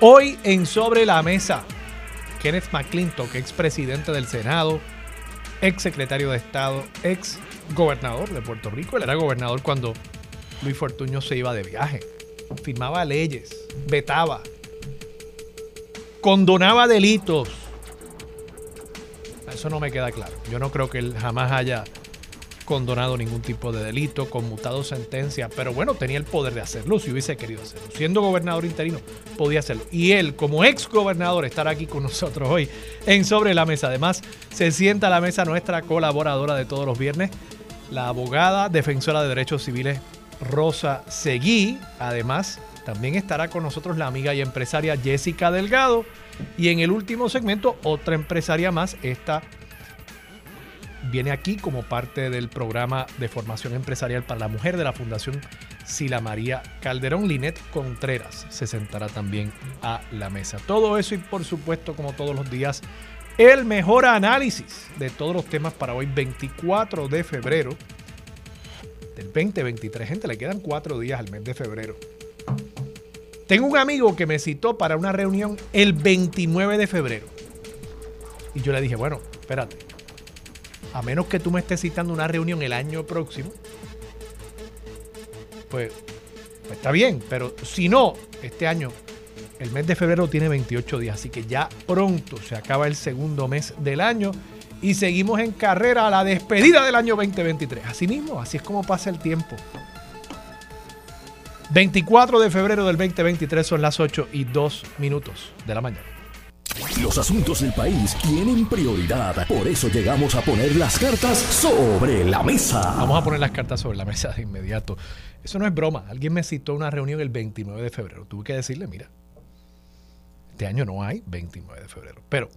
Hoy en Sobre la Mesa, Kenneth McClintock, ex presidente del Senado, ex secretario de Estado, ex gobernador de Puerto Rico. Él era gobernador cuando Luis Fortuño se iba de viaje. Firmaba leyes, vetaba, condonaba delitos. Eso no me queda claro. Yo no creo que él jamás haya condonado ningún tipo de delito, conmutado sentencia, pero bueno, tenía el poder de hacerlo si hubiese querido hacerlo. Siendo gobernador interino, podía hacerlo. Y él, como ex gobernador, estará aquí con nosotros hoy en Sobre la Mesa. Además, se sienta a la mesa nuestra colaboradora de todos los viernes, la abogada defensora de derechos civiles Rosa Seguí. Además, también estará con nosotros la amiga y empresaria Jessica Delgado. Y en el último segmento, otra empresaria más, esta viene aquí como parte del programa de formación empresarial para la mujer de la Fundación Sila María Calderón. Linet Contreras se sentará también a la mesa. Todo eso y por supuesto, como todos los días, el mejor análisis de todos los temas para hoy, 24 de febrero del 2023. Gente, le quedan cuatro días al mes de febrero. Tengo un amigo que me citó para una reunión el 29 de febrero. Y yo le dije, bueno, espérate, a menos que tú me estés citando una reunión el año próximo, pues, pues, está bien, pero si no, este año, el mes de febrero tiene 28 días, así que ya pronto se acaba el segundo mes del año y seguimos en carrera a la despedida del año 2023. Así mismo, así es como pasa el tiempo. 24 de febrero del 2023 son las 8 y 2 minutos de la mañana. Los asuntos del país tienen prioridad. Por eso llegamos a poner las cartas sobre la mesa. Vamos a poner las cartas sobre la mesa de inmediato. Eso no es broma. Alguien me citó una reunión el 29 de febrero. Tuve que decirle, mira, este año no hay 29 de febrero. Pero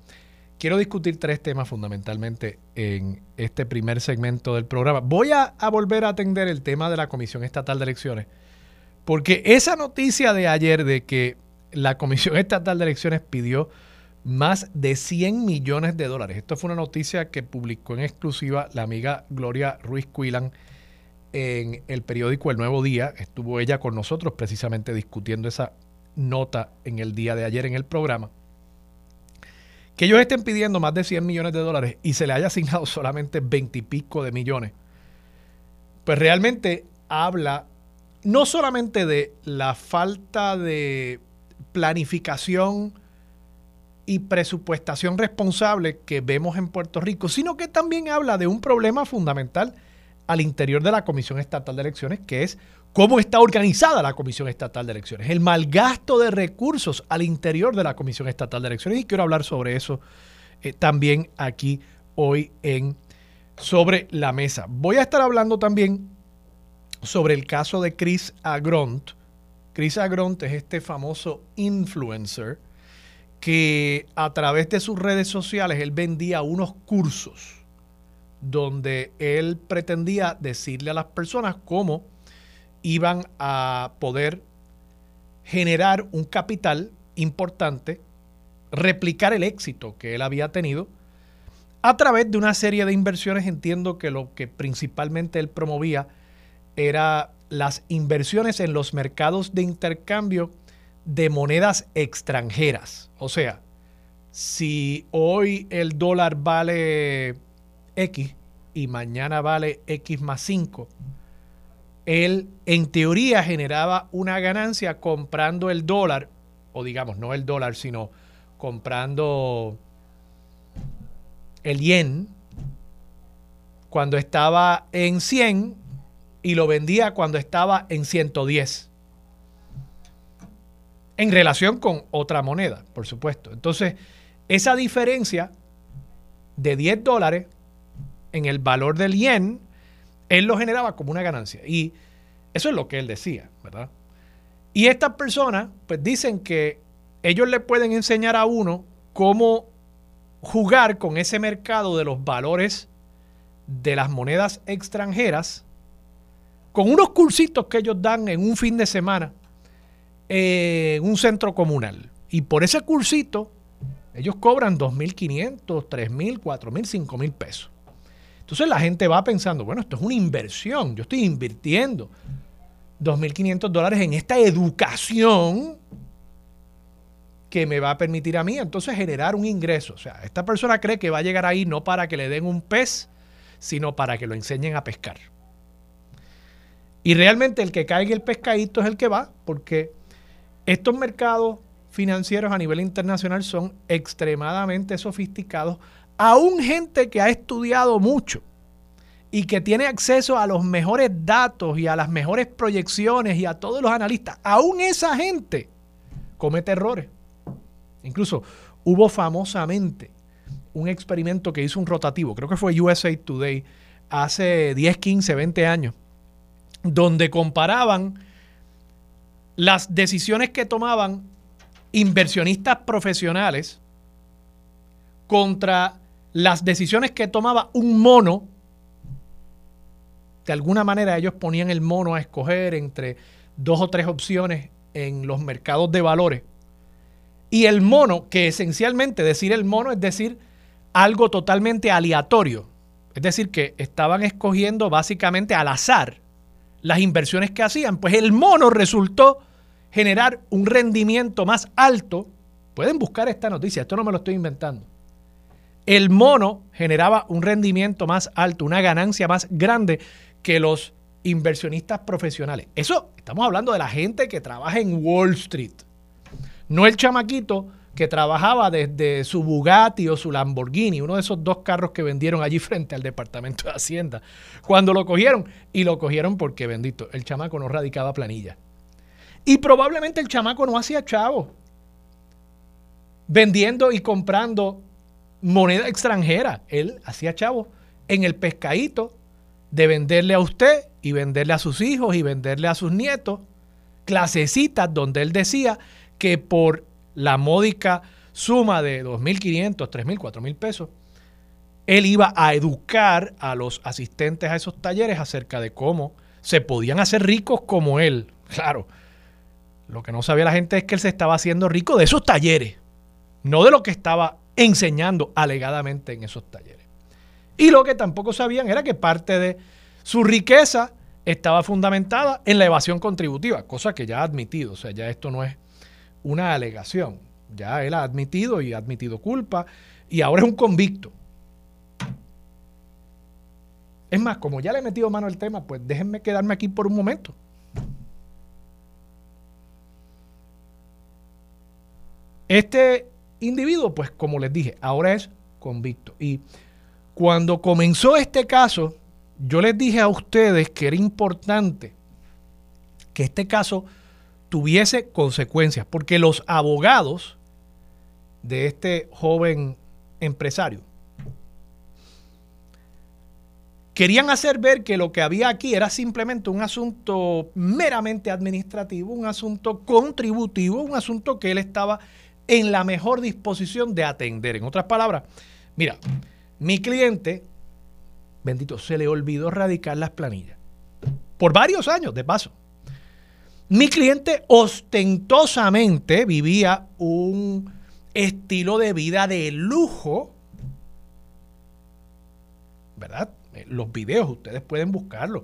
quiero discutir tres temas fundamentalmente en este primer segmento del programa. Voy a, volver a atender el tema de la Comisión Estatal de Elecciones. Porque esa noticia de ayer de que la Comisión Estatal de Elecciones pidió más de 100 millones de dólares. Esto fue una noticia que publicó en exclusiva la amiga Gloria Ruiz Cuilan en el periódico El Nuevo Día. Estuvo ella con nosotros precisamente discutiendo esa nota en el día de ayer en el programa. Que ellos estén pidiendo más de 100 millones de dólares y se le haya asignado solamente 20 y pico de millones, pues realmente habla no solamente de la falta de planificación, y presupuestación responsable que vemos en Puerto Rico, sino que también habla de un problema fundamental al interior de la Comisión Estatal de Elecciones, que es cómo está organizada la Comisión Estatal de Elecciones, el mal gasto de recursos al interior de la Comisión Estatal de Elecciones. Y quiero hablar sobre eso eh, también aquí hoy en Sobre la Mesa. Voy a estar hablando también sobre el caso de Chris Agront. Chris Agront es este famoso influencer que a través de sus redes sociales él vendía unos cursos donde él pretendía decirle a las personas cómo iban a poder generar un capital importante, replicar el éxito que él había tenido a través de una serie de inversiones. Entiendo que lo que principalmente él promovía era las inversiones en los mercados de intercambio de monedas extranjeras. O sea, si hoy el dólar vale X y mañana vale X más 5, él en teoría generaba una ganancia comprando el dólar, o digamos, no el dólar, sino comprando el yen cuando estaba en 100 y lo vendía cuando estaba en 110 en relación con otra moneda, por supuesto. Entonces, esa diferencia de 10 dólares en el valor del yen, él lo generaba como una ganancia. Y eso es lo que él decía, ¿verdad? Y estas personas, pues dicen que ellos le pueden enseñar a uno cómo jugar con ese mercado de los valores de las monedas extranjeras con unos cursitos que ellos dan en un fin de semana en un centro comunal. Y por ese cursito, ellos cobran 2.500, 3.000, 4.000, 5.000 pesos. Entonces la gente va pensando, bueno, esto es una inversión, yo estoy invirtiendo 2.500 dólares en esta educación que me va a permitir a mí entonces generar un ingreso. O sea, esta persona cree que va a llegar ahí no para que le den un pez, sino para que lo enseñen a pescar. Y realmente el que caiga el pescadito es el que va, porque estos mercados financieros a nivel internacional son extremadamente sofisticados. Aún gente que ha estudiado mucho y que tiene acceso a los mejores datos y a las mejores proyecciones y a todos los analistas, aún esa gente comete errores. Incluso hubo famosamente un experimento que hizo un rotativo, creo que fue USA Today, hace 10, 15, 20 años, donde comparaban las decisiones que tomaban inversionistas profesionales contra las decisiones que tomaba un mono. De alguna manera ellos ponían el mono a escoger entre dos o tres opciones en los mercados de valores. Y el mono, que esencialmente decir el mono es decir algo totalmente aleatorio. Es decir, que estaban escogiendo básicamente al azar las inversiones que hacían. Pues el mono resultó generar un rendimiento más alto. Pueden buscar esta noticia, esto no me lo estoy inventando. El mono generaba un rendimiento más alto, una ganancia más grande que los inversionistas profesionales. Eso estamos hablando de la gente que trabaja en Wall Street. No el chamaquito que trabajaba desde su Bugatti o su Lamborghini, uno de esos dos carros que vendieron allí frente al Departamento de Hacienda, cuando lo cogieron. Y lo cogieron porque, bendito, el chamaco no radicaba planilla. Y probablemente el chamaco no hacía chavo vendiendo y comprando moneda extranjera. Él hacía chavo en el pescadito de venderle a usted y venderle a sus hijos y venderle a sus nietos clasecitas donde él decía que por la módica suma de 2.500, 3.000, 4.000 pesos, él iba a educar a los asistentes a esos talleres acerca de cómo se podían hacer ricos como él. Claro, lo que no sabía la gente es que él se estaba haciendo rico de esos talleres, no de lo que estaba enseñando alegadamente en esos talleres. Y lo que tampoco sabían era que parte de su riqueza estaba fundamentada en la evasión contributiva, cosa que ya ha admitido, o sea, ya esto no es una alegación. Ya él ha admitido y ha admitido culpa y ahora es un convicto. Es más, como ya le he metido mano al tema, pues déjenme quedarme aquí por un momento. Este individuo, pues como les dije, ahora es convicto. Y cuando comenzó este caso, yo les dije a ustedes que era importante que este caso tuviese consecuencias, porque los abogados de este joven empresario querían hacer ver que lo que había aquí era simplemente un asunto meramente administrativo, un asunto contributivo, un asunto que él estaba en la mejor disposición de atender. En otras palabras, mira, mi cliente, bendito, se le olvidó radicar las planillas. Por varios años, de paso. Mi cliente ostentosamente vivía un estilo de vida de lujo, ¿verdad? Los videos, ustedes pueden buscarlos.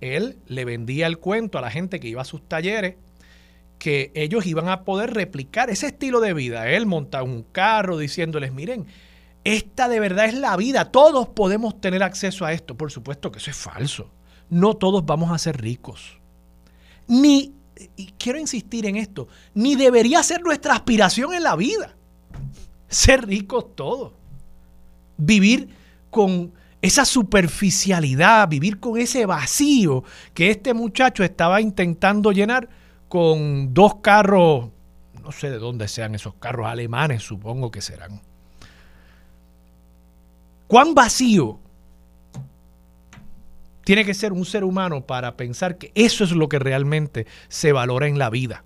Él le vendía el cuento a la gente que iba a sus talleres que ellos iban a poder replicar ese estilo de vida. Él montaba un carro diciéndoles, miren, esta de verdad es la vida, todos podemos tener acceso a esto. Por supuesto que eso es falso. No todos vamos a ser ricos. Ni y quiero insistir en esto, ni debería ser nuestra aspiración en la vida. Ser ricos todos. Vivir con esa superficialidad, vivir con ese vacío que este muchacho estaba intentando llenar con dos carros, no sé de dónde sean esos carros alemanes, supongo que serán. ¿Cuán vacío tiene que ser un ser humano para pensar que eso es lo que realmente se valora en la vida.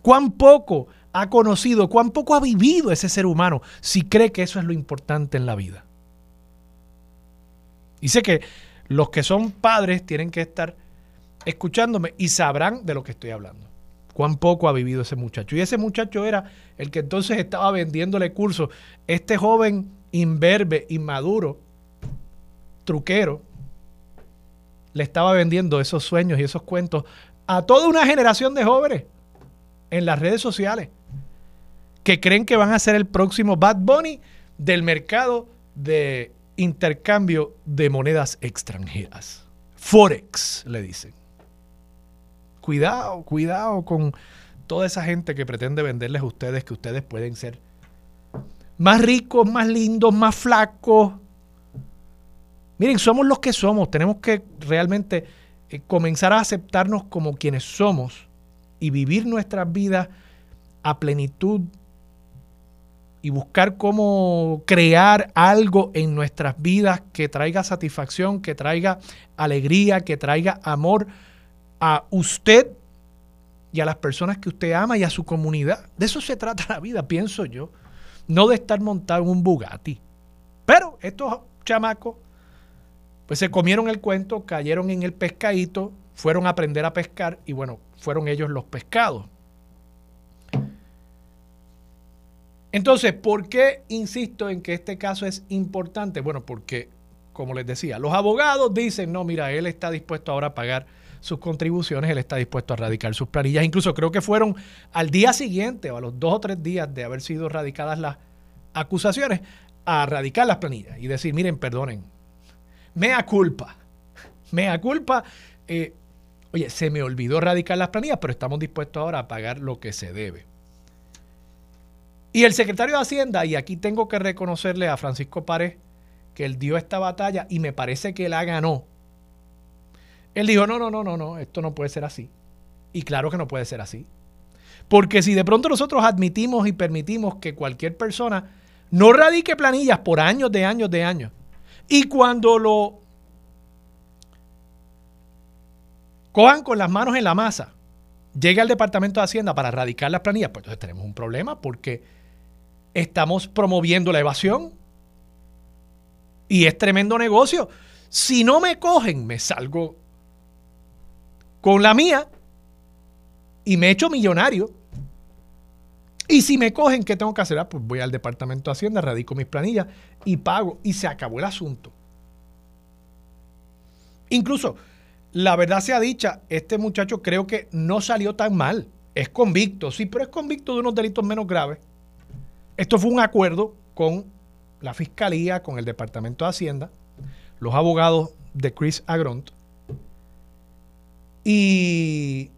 ¿Cuán poco ha conocido, cuán poco ha vivido ese ser humano si cree que eso es lo importante en la vida. Dice que los que son padres tienen que estar escuchándome y sabrán de lo que estoy hablando. Cuán poco ha vivido ese muchacho. Y ese muchacho era el que entonces estaba vendiéndole cursos. Este joven imberbe, inmaduro, truquero, le estaba vendiendo esos sueños y esos cuentos a toda una generación de jóvenes en las redes sociales que creen que van a ser el próximo Bad Bunny del mercado de intercambio de monedas extranjeras. Forex, le dicen. Cuidado, cuidado con toda esa gente que pretende venderles a ustedes que ustedes pueden ser más ricos, más lindos, más flacos. Miren, somos los que somos. Tenemos que realmente eh, comenzar a aceptarnos como quienes somos y vivir nuestras vidas a plenitud y buscar cómo crear algo en nuestras vidas que traiga satisfacción, que traiga alegría, que traiga amor a usted y a las personas que usted ama y a su comunidad. De eso se trata la vida, pienso yo. No de estar montado en un Bugatti. Pero estos chamacos pues se comieron el cuento, cayeron en el pescadito, fueron a aprender a pescar y bueno, fueron ellos los pescados. Entonces, ¿por qué insisto en que este caso es importante? Bueno, porque, como les decía, los abogados dicen, no, mira, él está dispuesto ahora a pagar sus contribuciones, él está dispuesto a radicar sus planillas. Incluso creo que fueron al día siguiente o a los dos o tres días de haber sido radicadas las acusaciones, a radicar las planillas y decir, miren, perdonen, mea culpa. Mea culpa. Eh, oye, se me olvidó radicar las planillas, pero estamos dispuestos ahora a pagar lo que se debe. Y el secretario de Hacienda, y aquí tengo que reconocerle a Francisco Párez que él dio esta batalla y me parece que la ganó. Él dijo, no, no, no, no, no, esto no puede ser así. Y claro que no puede ser así. Porque si de pronto nosotros admitimos y permitimos que cualquier persona no radique planillas por años de años de años, y cuando lo cojan con las manos en la masa, llegue al Departamento de Hacienda para radicar las planillas, pues entonces tenemos un problema porque estamos promoviendo la evasión y es tremendo negocio. Si no me cogen, me salgo con la mía y me echo millonario. Y si me cogen, ¿qué tengo que hacer? Ah, pues voy al Departamento de Hacienda, radico mis planillas y pago. Y se acabó el asunto. Incluso, la verdad sea dicha, este muchacho creo que no salió tan mal. Es convicto, sí, pero es convicto de unos delitos menos graves. Esto fue un acuerdo con la Fiscalía, con el Departamento de Hacienda, los abogados de Chris Agront. Y,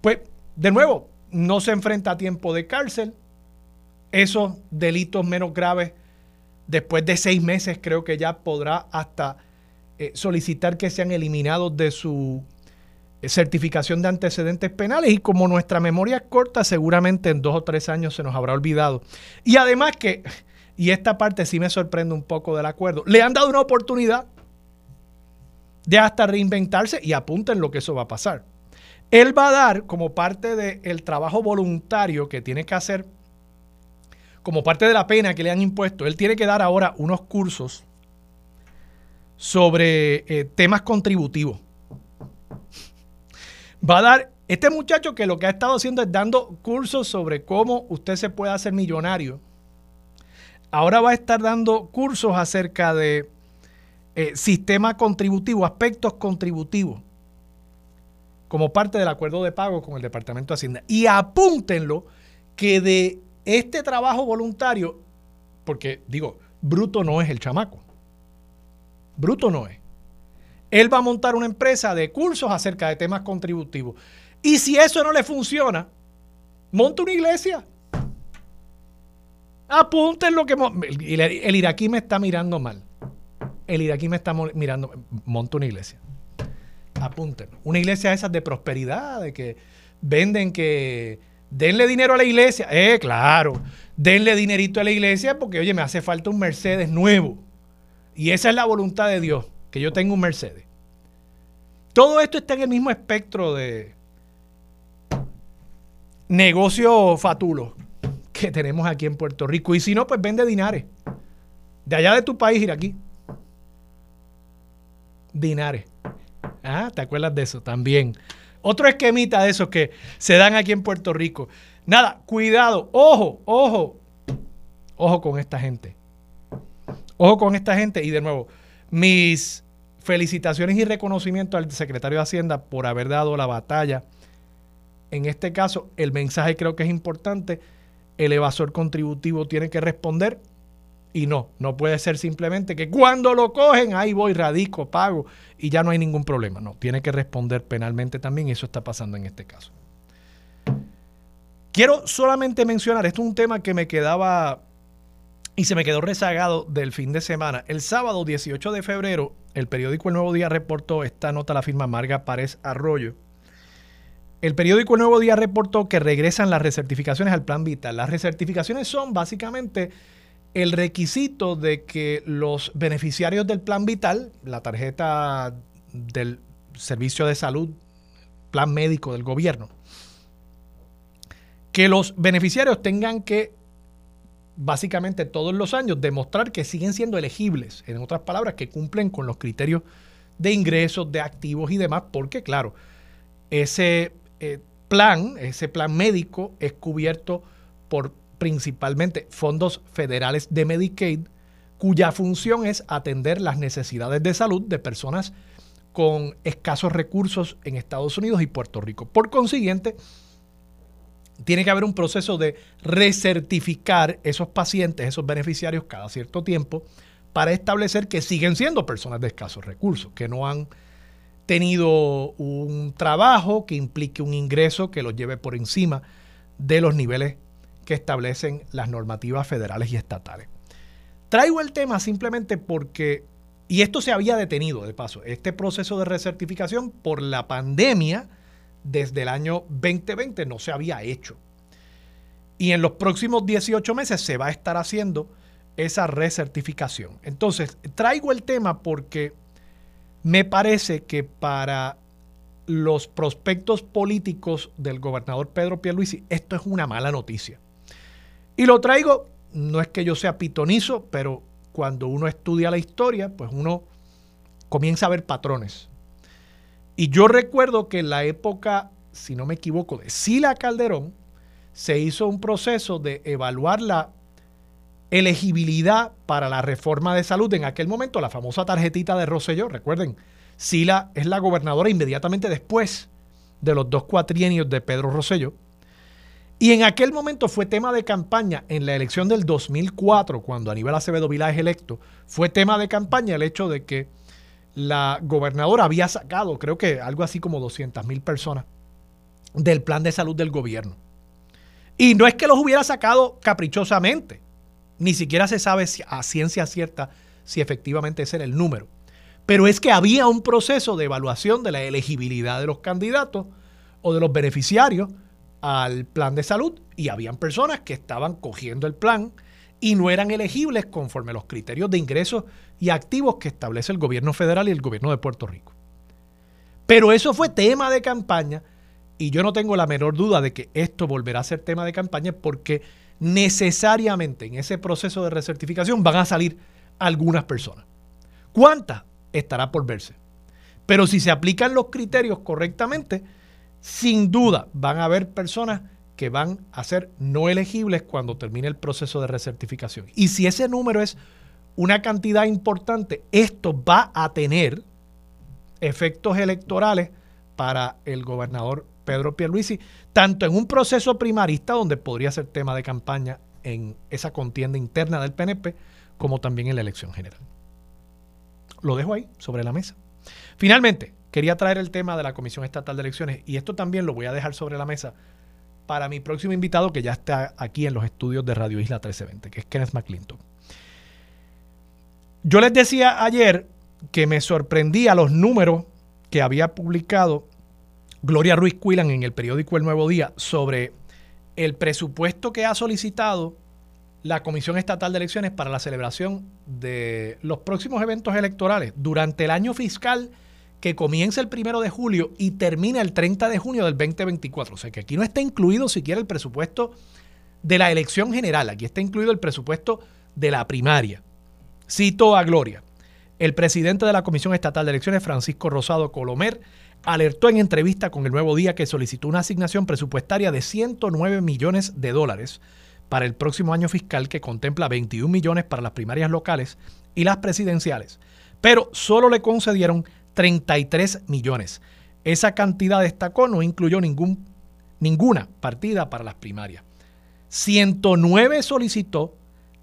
pues, de nuevo, no se enfrenta a tiempo de cárcel. Esos delitos menos graves, después de seis meses, creo que ya podrá hasta eh, solicitar que sean eliminados de su eh, certificación de antecedentes penales. Y como nuestra memoria es corta, seguramente en dos o tres años se nos habrá olvidado. Y además que, y esta parte sí me sorprende un poco del acuerdo, le han dado una oportunidad de hasta reinventarse y apunten lo que eso va a pasar. Él va a dar como parte del trabajo voluntario que tiene que hacer, como parte de la pena que le han impuesto, él tiene que dar ahora unos cursos sobre eh, temas contributivos. Va a dar, este muchacho que lo que ha estado haciendo es dando cursos sobre cómo usted se puede hacer millonario. Ahora va a estar dando cursos acerca de eh, sistema contributivo, aspectos contributivos como parte del acuerdo de pago con el Departamento de Hacienda. Y apúntenlo que de este trabajo voluntario, porque digo, bruto no es el chamaco. Bruto no es. Él va a montar una empresa de cursos acerca de temas contributivos. Y si eso no le funciona, monta una iglesia. Apúntenlo que... El, el iraquí me está mirando mal. El iraquí me está mirando... Monta una iglesia apunten. Una iglesia esas de prosperidad, de que venden que denle dinero a la iglesia. Eh, claro, denle dinerito a la iglesia porque, oye, me hace falta un Mercedes nuevo. Y esa es la voluntad de Dios, que yo tenga un Mercedes. Todo esto está en el mismo espectro de negocio fatulo que tenemos aquí en Puerto Rico. Y si no, pues vende dinares. De allá de tu país, ir aquí. Dinares. Ah, ¿te acuerdas de eso? También. Otro esquemita de esos que se dan aquí en Puerto Rico. Nada, cuidado, ojo, ojo, ojo con esta gente. Ojo con esta gente. Y de nuevo, mis felicitaciones y reconocimiento al secretario de Hacienda por haber dado la batalla. En este caso, el mensaje creo que es importante. El evasor contributivo tiene que responder y no, no puede ser simplemente que cuando lo cogen, ahí voy, radico, pago y ya no hay ningún problema. No, tiene que responder penalmente también y eso está pasando en este caso. Quiero solamente mencionar, esto es un tema que me quedaba y se me quedó rezagado del fin de semana. El sábado 18 de febrero, el periódico El Nuevo Día reportó, esta nota la firma Marga Párez Arroyo, el periódico El Nuevo Día reportó que regresan las recertificaciones al plan Vital. Las recertificaciones son básicamente el requisito de que los beneficiarios del plan vital, la tarjeta del servicio de salud, plan médico del gobierno, que los beneficiarios tengan que básicamente todos los años demostrar que siguen siendo elegibles, en otras palabras, que cumplen con los criterios de ingresos, de activos y demás, porque claro, ese eh, plan, ese plan médico es cubierto por principalmente fondos federales de Medicaid, cuya función es atender las necesidades de salud de personas con escasos recursos en Estados Unidos y Puerto Rico. Por consiguiente, tiene que haber un proceso de recertificar esos pacientes, esos beneficiarios cada cierto tiempo, para establecer que siguen siendo personas de escasos recursos, que no han tenido un trabajo que implique un ingreso que los lleve por encima de los niveles que establecen las normativas federales y estatales. Traigo el tema simplemente porque, y esto se había detenido de paso, este proceso de recertificación por la pandemia desde el año 2020 no se había hecho. Y en los próximos 18 meses se va a estar haciendo esa recertificación. Entonces, traigo el tema porque me parece que para los prospectos políticos del gobernador Pedro Pierluisi esto es una mala noticia. Y lo traigo, no es que yo sea pitonizo, pero cuando uno estudia la historia, pues uno comienza a ver patrones. Y yo recuerdo que en la época, si no me equivoco, de Sila Calderón, se hizo un proceso de evaluar la elegibilidad para la reforma de salud. En aquel momento, la famosa tarjetita de Rosselló, recuerden, Sila es la gobernadora inmediatamente después de los dos cuatrienios de Pedro Rosselló. Y en aquel momento fue tema de campaña en la elección del 2004, cuando Aníbal Acevedo Vilá es electo, fue tema de campaña el hecho de que la gobernadora había sacado, creo que algo así como 200 mil personas del plan de salud del gobierno. Y no es que los hubiera sacado caprichosamente, ni siquiera se sabe a ciencia cierta si efectivamente ese era el número. Pero es que había un proceso de evaluación de la elegibilidad de los candidatos o de los beneficiarios al plan de salud y habían personas que estaban cogiendo el plan y no eran elegibles conforme los criterios de ingresos y activos que establece el gobierno federal y el gobierno de Puerto Rico. Pero eso fue tema de campaña y yo no tengo la menor duda de que esto volverá a ser tema de campaña porque necesariamente en ese proceso de recertificación van a salir algunas personas. ¿Cuántas? Estará por verse. Pero si se aplican los criterios correctamente, sin duda van a haber personas que van a ser no elegibles cuando termine el proceso de recertificación. Y si ese número es una cantidad importante, esto va a tener efectos electorales para el gobernador Pedro Pierluisi, tanto en un proceso primarista donde podría ser tema de campaña en esa contienda interna del PNP, como también en la elección general. Lo dejo ahí sobre la mesa. Finalmente, quería traer el tema de la Comisión Estatal de Elecciones y esto también lo voy a dejar sobre la mesa para mi próximo invitado que ya está aquí en los estudios de Radio Isla 1320, que es Kenneth McClinton. Yo les decía ayer que me sorprendía los números que había publicado Gloria Ruiz Cuilan en el periódico El Nuevo Día sobre el presupuesto que ha solicitado la Comisión Estatal de Elecciones para la celebración de los próximos eventos electorales durante el año fiscal que comienza el primero de julio y termina el 30 de junio del 2024. O sea que aquí no está incluido siquiera el presupuesto de la elección general, aquí está incluido el presupuesto de la primaria. Cito a Gloria. El presidente de la Comisión Estatal de Elecciones, Francisco Rosado Colomer, alertó en entrevista con el Nuevo Día que solicitó una asignación presupuestaria de 109 millones de dólares para el próximo año fiscal que contempla 21 millones para las primarias locales y las presidenciales, pero solo le concedieron 33 millones. Esa cantidad, destacó, no incluyó ningún, ninguna partida para las primarias. 109 solicitó,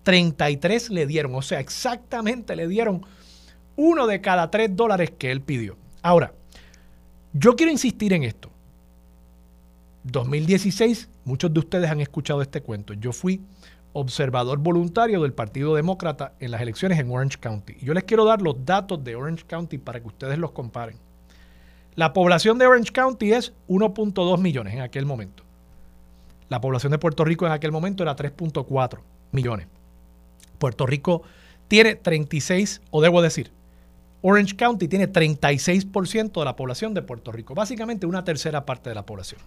33 le dieron, o sea, exactamente le dieron uno de cada tres dólares que él pidió. Ahora, yo quiero insistir en esto. 2016, muchos de ustedes han escuchado este cuento. Yo fui observador voluntario del Partido Demócrata en las elecciones en Orange County. Yo les quiero dar los datos de Orange County para que ustedes los comparen. La población de Orange County es 1.2 millones en aquel momento. La población de Puerto Rico en aquel momento era 3.4 millones. Puerto Rico tiene 36, o debo decir, Orange County tiene 36% de la población de Puerto Rico, básicamente una tercera parte de la población.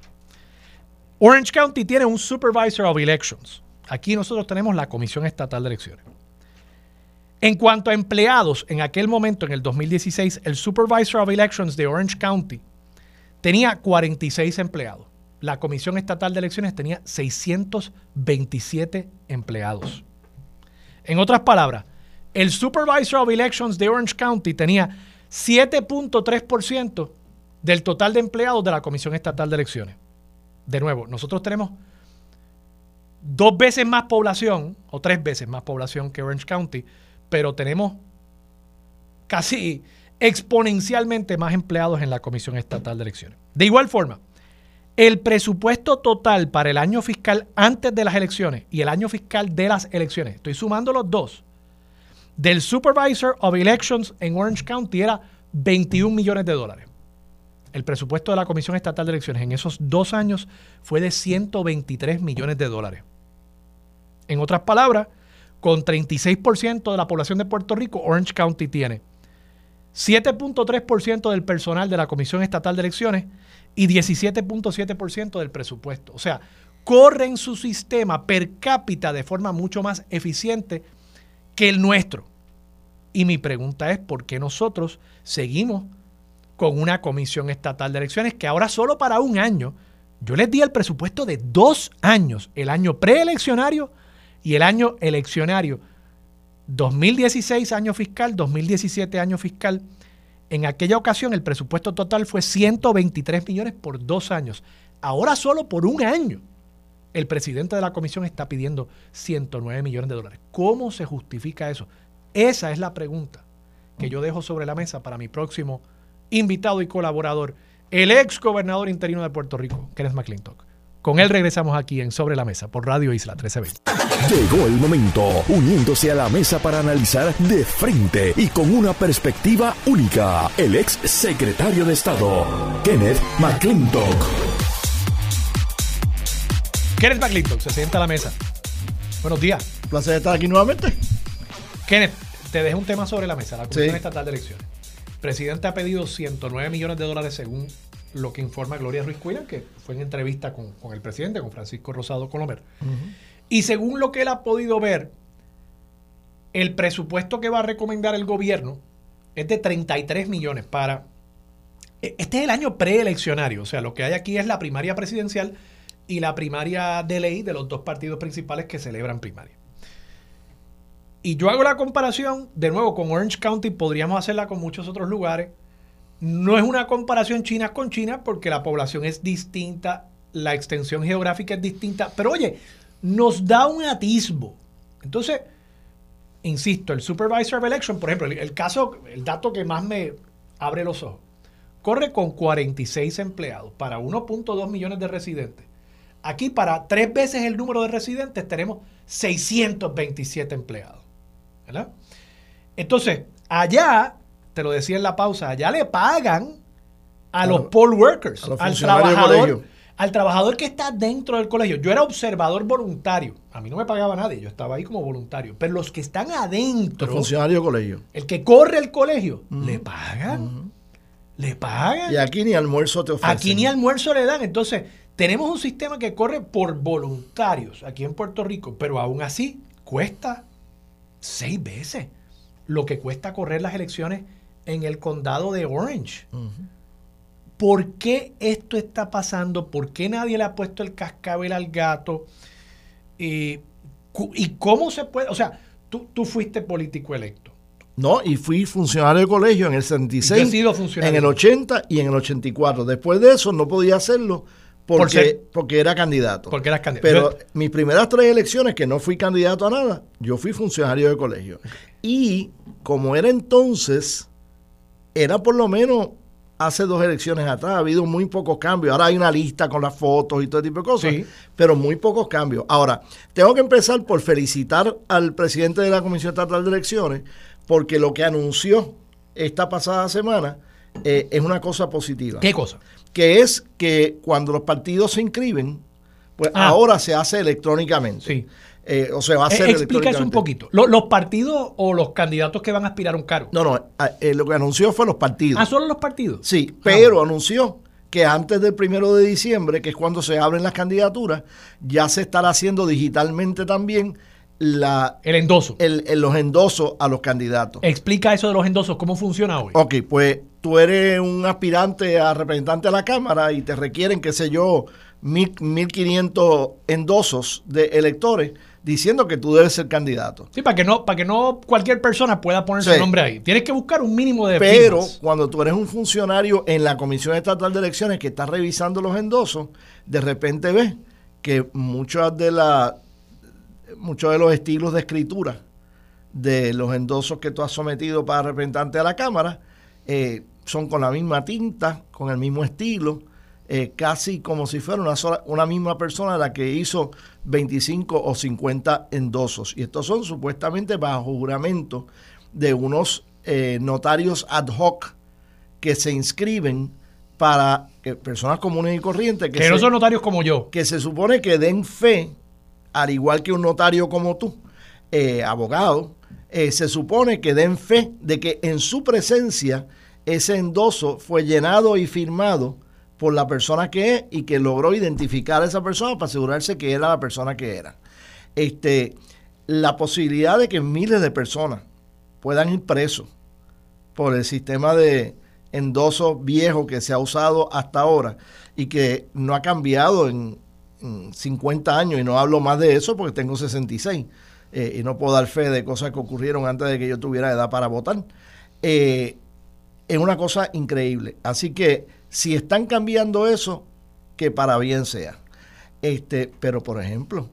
Orange County tiene un Supervisor of Elections. Aquí nosotros tenemos la Comisión Estatal de Elecciones. En cuanto a empleados, en aquel momento, en el 2016, el Supervisor of Elections de Orange County tenía 46 empleados. La Comisión Estatal de Elecciones tenía 627 empleados. En otras palabras, el Supervisor of Elections de Orange County tenía 7.3% del total de empleados de la Comisión Estatal de Elecciones de nuevo, nosotros tenemos dos veces más población, o tres veces más población que Orange County, pero tenemos casi exponencialmente más empleados en la Comisión Estatal de Elecciones. De igual forma, el presupuesto total para el año fiscal antes de las elecciones y el año fiscal de las elecciones, estoy sumando los dos, del Supervisor of Elections en Orange County era 21 millones de dólares. El presupuesto de la Comisión Estatal de Elecciones en esos dos años fue de 123 millones de dólares. En otras palabras, con 36% de la población de Puerto Rico, Orange County tiene 7.3% del personal de la Comisión Estatal de Elecciones y 17.7% del presupuesto. O sea, corren su sistema per cápita de forma mucho más eficiente que el nuestro. Y mi pregunta es, ¿por qué nosotros seguimos con una comisión estatal de elecciones que ahora solo para un año, yo les di el presupuesto de dos años, el año preeleccionario y el año eleccionario. 2016 año fiscal, 2017 año fiscal. En aquella ocasión el presupuesto total fue 123 millones por dos años. Ahora solo por un año el presidente de la comisión está pidiendo 109 millones de dólares. ¿Cómo se justifica eso? Esa es la pregunta que yo dejo sobre la mesa para mi próximo invitado y colaborador, el ex gobernador interino de Puerto Rico, Kenneth McClintock. Con él regresamos aquí en Sobre la Mesa por Radio Isla 1320. Llegó el momento, uniéndose a la mesa para analizar de frente y con una perspectiva única, el ex secretario de Estado, Kenneth McClintock. Kenneth McClintock se sienta a la mesa. Buenos días. Un placer estar aquí nuevamente. Kenneth, te dejo un tema sobre la mesa, la Comisión Estatal de Elecciones presidente ha pedido 109 millones de dólares según lo que informa Gloria Ruiz Cuila, que fue en entrevista con, el presidente, con Francisco Rosado Colomer. Y según lo que él ha podido ver, el presupuesto que va a recomendar el gobierno es de 33 millones para... E, este es el año preeleccionario, o sea, lo que hay aquí es la primaria presidencial y la primaria de ley de los dos partidos principales que celebran primaria. Y yo hago la comparación, de nuevo, con Orange County, podríamos hacerla con muchos otros lugares. No es una comparación China con China porque la población es distinta, la extensión geográfica es distinta, pero oye, nos da un atisbo. Entonces, insisto, el Supervisor of Election, por ejemplo, el, caso, el dato que más me abre los ojos, corre con 46 empleados para 1.2 millones de residentes. Aquí, para tres veces el número de residentes, tenemos 627 empleados. Entonces, allá, te lo decía en la pausa, allá le pagan a, los poll workers, al trabajador, al trabajador que está dentro del colegio. Yo era observador voluntario, a mí no me pagaba nadie, yo estaba ahí como voluntario, pero los que están adentro, el funcionario colegio, el que corre el colegio, le pagan. Le pagan. Y aquí ni almuerzo te ofrecen. Aquí ni almuerzo le dan. Entonces, tenemos un sistema que corre por voluntarios aquí en Puerto Rico, pero aún así cuesta seis veces lo que cuesta correr las elecciones en el condado de Orange. ¿Por qué esto está pasando? ¿Por qué nadie le ha puesto el cascabel al gato? ¿Y cómo se puede? O sea, tú, tú fuiste político electo. No, y fui funcionario de colegio en el 66, en el 80 y en el 84. Después de eso no podía hacerlo porque, porque era candidato. Porque eras candidato. Pero mis primeras tres elecciones, que no fui candidato a nada, yo fui funcionario de colegio. Y como era entonces, era por lo menos hace dos elecciones atrás, ha habido muy pocos cambios. Ahora hay una lista con las fotos y todo tipo de cosas, pero muy pocos cambios. Ahora, tengo que empezar por felicitar al presidente de la Comisión Estatal de Elecciones, porque lo que anunció esta pasada semana eh, es una cosa positiva. ¿Qué cosa? Que es que cuando los partidos se inscriben, pues ah. ahora se hace electrónicamente. Sí. Eh, o sea, va a ser eh, Explica eso un poquito. ¿Los, partidos o los candidatos que van a aspirar a un cargo? No, no, eh, lo que anunció fue los partidos. ¿Ah, solo los partidos? Sí, ah, pero anunció que antes del primero de diciembre, que es cuando se abren las candidaturas, ya se estará haciendo digitalmente también la, el endoso. El, los endosos a los candidatos. Explica eso de los endosos, ¿cómo funciona hoy? Ok, pues tú eres un aspirante a representante a la Cámara y te requieren, qué sé yo, mil, 1.500 endosos de electores diciendo que tú debes ser candidato. Sí, para que no, para que no cualquier persona pueda poner su nombre ahí. Tienes que buscar un mínimo de Pero cuando tú eres un funcionario en la Comisión Estatal de Elecciones que está revisando los endosos, de repente ves que muchas de la, muchos de los estilos de escritura de los endosos que tú has sometido para representante a la Cámara eh, son con la misma tinta, con el mismo estilo, eh, casi como si fuera una, sola, una misma persona la que hizo 25 o 50 endosos. Y estos son supuestamente bajo juramento de unos eh, notarios ad hoc que se inscriben para personas comunes y corrientes. Que, no son notarios como yo. Que se supone que den fe, al igual que un notario como tú, eh, abogado, se supone que den fe de que en su presencia ese endoso fue llenado y firmado por la persona que es y que logró identificar a esa persona para asegurarse que era la persona que era. Este, la posibilidad de que miles de personas puedan ir presos por el sistema de endoso viejo que se ha usado hasta ahora y que no ha cambiado en, 50 años y no hablo más de eso porque tengo 66 eh, y no puedo dar fe de cosas que ocurrieron antes de que yo tuviera edad para votar. Eh, es una cosa increíble. Así que si están cambiando eso, que para bien sea. Este, pero por ejemplo,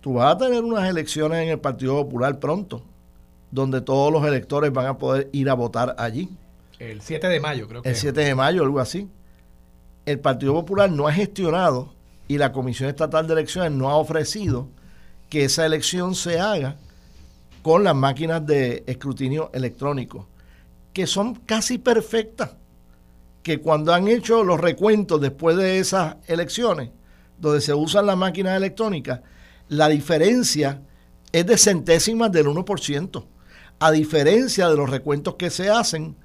tú vas a tener unas elecciones en el Partido Popular pronto, donde todos los electores van a poder ir a votar allí. El 7 de mayo, creo que. El 7 de mayo, algo así. El Partido Popular no ha gestionado y la Comisión Estatal de Elecciones no ha ofrecido que esa elección se haga con las máquinas de escrutinio electrónico, que son casi perfectas que cuando han hecho los recuentos después de esas elecciones, donde se usan las máquinas electrónicas, la diferencia es de centésimas del 1%, a diferencia de los recuentos que se hacen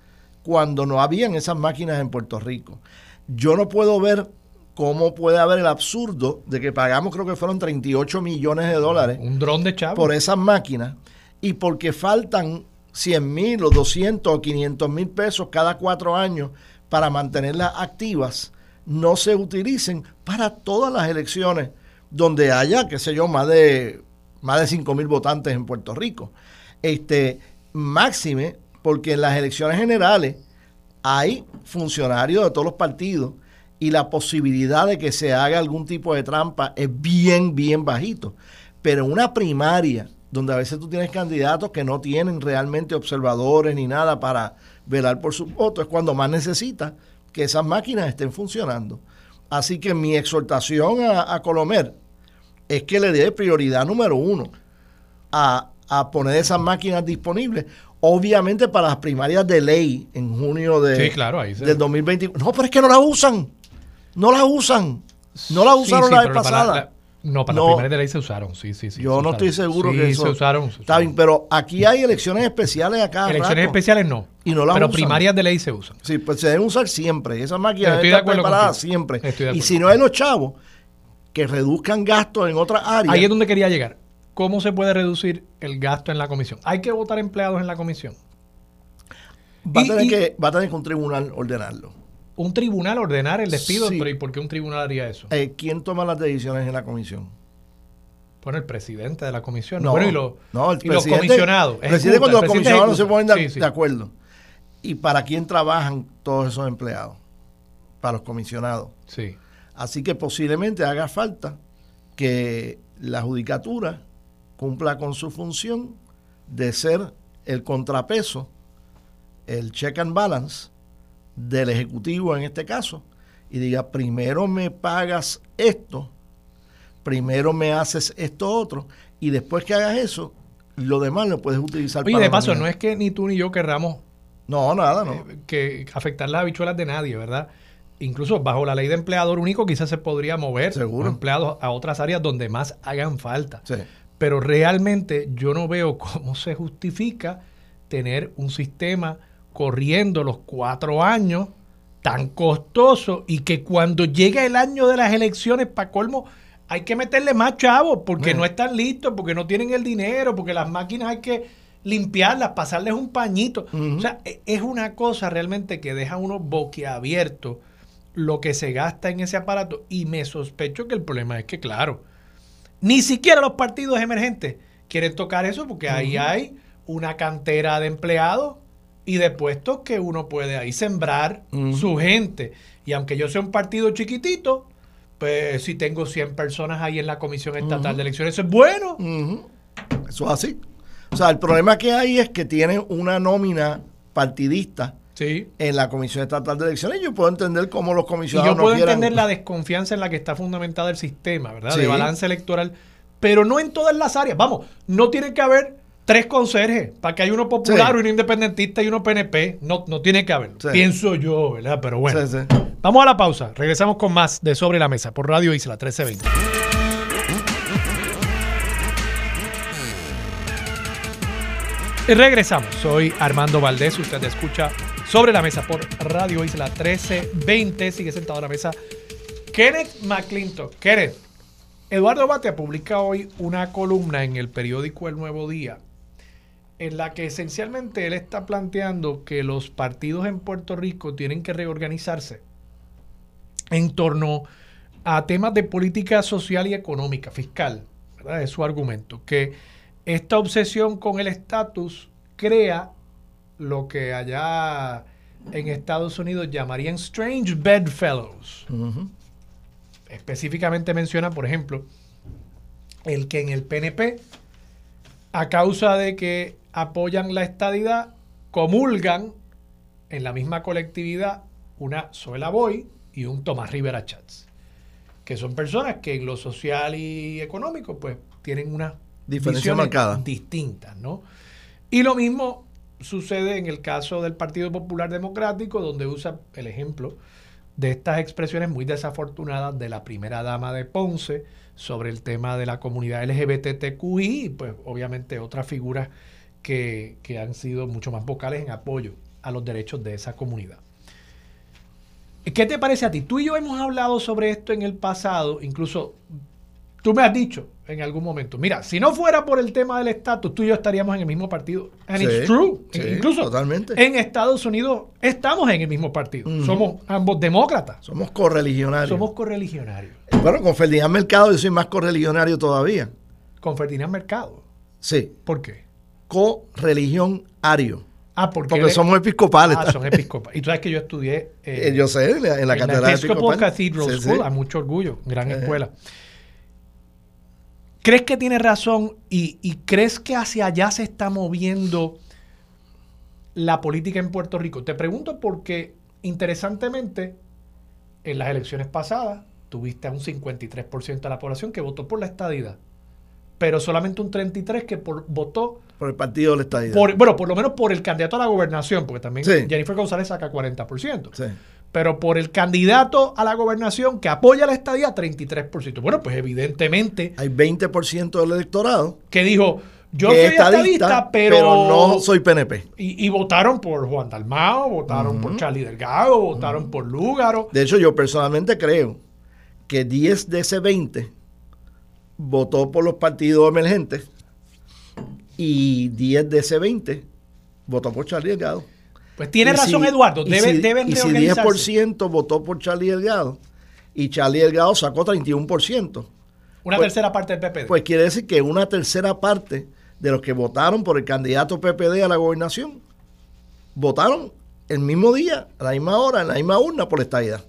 cuando no habían esas máquinas en Puerto Rico. Yo no puedo ver cómo puede haber el absurdo de que pagamos, creo que fueron 38 millones de dólares. Un dron de chavo. Por esas máquinas y porque faltan 100 mil o 200 o 500 mil pesos cada cuatro años para mantenerlas activas no se utilicen para todas las elecciones donde haya, qué sé yo, más de, más de 5 mil votantes en Puerto Rico. Este, máxime, porque en las elecciones generales hay funcionarios de todos los partidos y la posibilidad de que se haga algún tipo de trampa es bien, bien bajito. Pero una primaria, donde a veces tú tienes candidatos que no tienen realmente observadores ni nada para velar por su voto, es cuando más necesita que esas máquinas estén funcionando. Así que mi exhortación a, Colomer es que le dé prioridad número uno a, poner esas máquinas disponibles. Obviamente para las primarias de ley en junio de, del 2021. No, pero es que no las usan. No las usan. No las usaron la vez pasada. No, para No. las primarias de ley se usaron, sí, sí, sí. Yo se no estoy seguro Sí, que eso. se usaron. se Está usaron. bien, pero aquí hay elecciones especiales acá. Elecciones especiales no. Y no las pero usan. primarias de ley se usan. Sí, pues se deben usar siempre. Esas máquinas acuerdo preparadas siempre. Estoy de Y si no hay los chavos, que reduzcan gastos en otras áreas. Ahí es donde quería llegar. ¿Cómo se puede reducir el gasto en la comisión? Hay que votar empleados en la comisión. va, a y- tener y- que, va a tener que un tribunal ordenarlo. Un tribunal ordenar el despido, Sí. pero ¿y por qué un tribunal haría eso? Eh, ¿Quién toma las decisiones en la comisión? Bueno, el presidente de la comisión. No, bueno, y, los- no, el y los comisionados. El presidente cuando el los presidente comisionados no se ponen de, Sí, sí. de acuerdo. ¿Y para quién trabajan todos esos empleados? Para los comisionados. Sí. Así que posiblemente haga falta que la judicatura cumpla con su función de ser el contrapeso, el check and balance del Ejecutivo en este caso, y diga, primero me pagas esto, primero me haces esto otro, y después que hagas eso, lo demás lo puedes utilizar Oye, para de paso, no es que ni tú ni yo querramos No, nada, no. eh, que afectar las habichuelas de nadie, ¿verdad? Incluso bajo la ley de empleador único quizás se podría mover Seguro. los empleados a otras áreas donde más hagan falta. Sí. Pero realmente yo no veo cómo se justifica tener un sistema corriendo los cuatro años tan costoso y que cuando llega el año de las elecciones, para colmo, hay que meterle más chavos porque Mm. no están listos, porque no tienen el dinero, porque las máquinas hay que limpiarlas, pasarles un pañito. O sea, e- es una cosa realmente que deja uno boquiabierto lo que se gasta en ese aparato y me sospecho que el problema es que, claro, ni siquiera los partidos emergentes quieren tocar eso porque ahí hay una cantera de empleados y de puestos que uno puede ahí sembrar Ujú. su gente. Y aunque yo sea un partido chiquitito, pues si tengo 100 personas ahí en la Comisión Estatal Ujú. de Elecciones, eso es bueno. Ujú. Eso es así. O sea, el problema que hay es que tienen una nómina partidista Sí. en la Comisión Estatal de Elecciones. Yo puedo entender cómo los Y comisionados yo puedo no entender la desconfianza en la que está fundamentada el sistema, ¿verdad? De Sí. balance electoral, pero no en todas las áreas. Vamos, no tiene que haber tres conserjes para que haya uno popular, Sí. uno independentista y uno PNP. No, no tiene que haberlo. Sí. Pienso yo, ¿verdad? Pero bueno. Sí. Vamos a la pausa. Regresamos con más de Sobre la Mesa por Radio Isla 1320. Y regresamos. Soy Armando Valdés. Usted escucha Sobre la Mesa por Radio Isla 1320. Sigue sentado a la mesa Kenneth McClintock. Kenneth, Eduardo Batea publica hoy una columna en el periódico El Nuevo Día en la que esencialmente él está planteando que los partidos en Puerto Rico tienen que reorganizarse en torno a temas de política social y económica, fiscal, ¿verdad? Es su argumento, que esta obsesión con el estatus crea lo que allá en Estados Unidos llamarían strange bedfellows. Específicamente menciona, por ejemplo, el que en el PNP, a causa de que apoyan la estadidad, comulgan en la misma colectividad una Zoela Boy y un Tomás Rivera Chats, que son personas que en lo social y económico pues tienen una Diferencia marcada. distintas, ¿no? Y lo mismo sucede en el caso del Partido Popular Democrático, donde usa el ejemplo de estas expresiones muy desafortunadas de la primera dama de Ponce sobre el tema de la comunidad LGBTQI y pues obviamente otras figuras que, que han sido mucho más vocales en apoyo a los derechos de esa comunidad. ¿Qué te parece a ti? Tú y yo hemos hablado sobre esto en el pasado, incluso tú me has dicho en algún momento, mira, si no fuera por el tema del estatus, tú y yo estaríamos en el mismo partido. And Sí, it's true. sí, incluso totalmente. en Estados Unidos estamos en el mismo partido. Somos ambos demócratas. Somos correligionarios. Somos correligionarios. Bueno, con Ferdinand Mercado yo soy más correligionario todavía. Con Ferdinand Mercado. Sí, ¿Por qué? correligión ario. Ah, porque, Porque él- somos episcopales. Ah, son episcopales. Y tú sabes que yo estudié eh, Eh, yo sé, en la, en la en catedral la Episcopal. Cathedral Sí. School, a mucho orgullo, gran Eh. escuela. ¿Crees que tiene razón y, y crees que hacia allá se está moviendo la política en Puerto Rico? Te pregunto porque, interesantemente, en las elecciones pasadas tuviste a un 53% de la población que votó por la estadidad, pero solamente un 33% que por- votó Por el partido de la estadidad. por, bueno, por lo menos por el candidato a la gobernación, porque también Sí. Jennifer González saca 40%. Sí. Pero por el candidato a la gobernación que apoya la estadía, 33%. Bueno, pues evidentemente Hay 20% del electorado que dijo, yo soy es estadista, estadista, pero, no soy PNP. Y, y votaron por Juan Dalmao, votaron por Charlie Delgado, votaron por Lúgaro. De hecho, yo personalmente creo que 10 de ese 20 votó por los partidos emergentes y 10 de ese 20 votó por Charlie Delgado. Pues tiene Y razón si- Eduardo, y debe- si- deben Y si reorganizarse. 10% votó por Charlie Delgado y Charlie Delgado sacó 31%, Una pues- tercera parte del PPD. pues quiere decir que una tercera parte de los que votaron por el candidato PPD a la gobernación votaron el mismo día, a la misma hora, en la misma urna por la estadidad.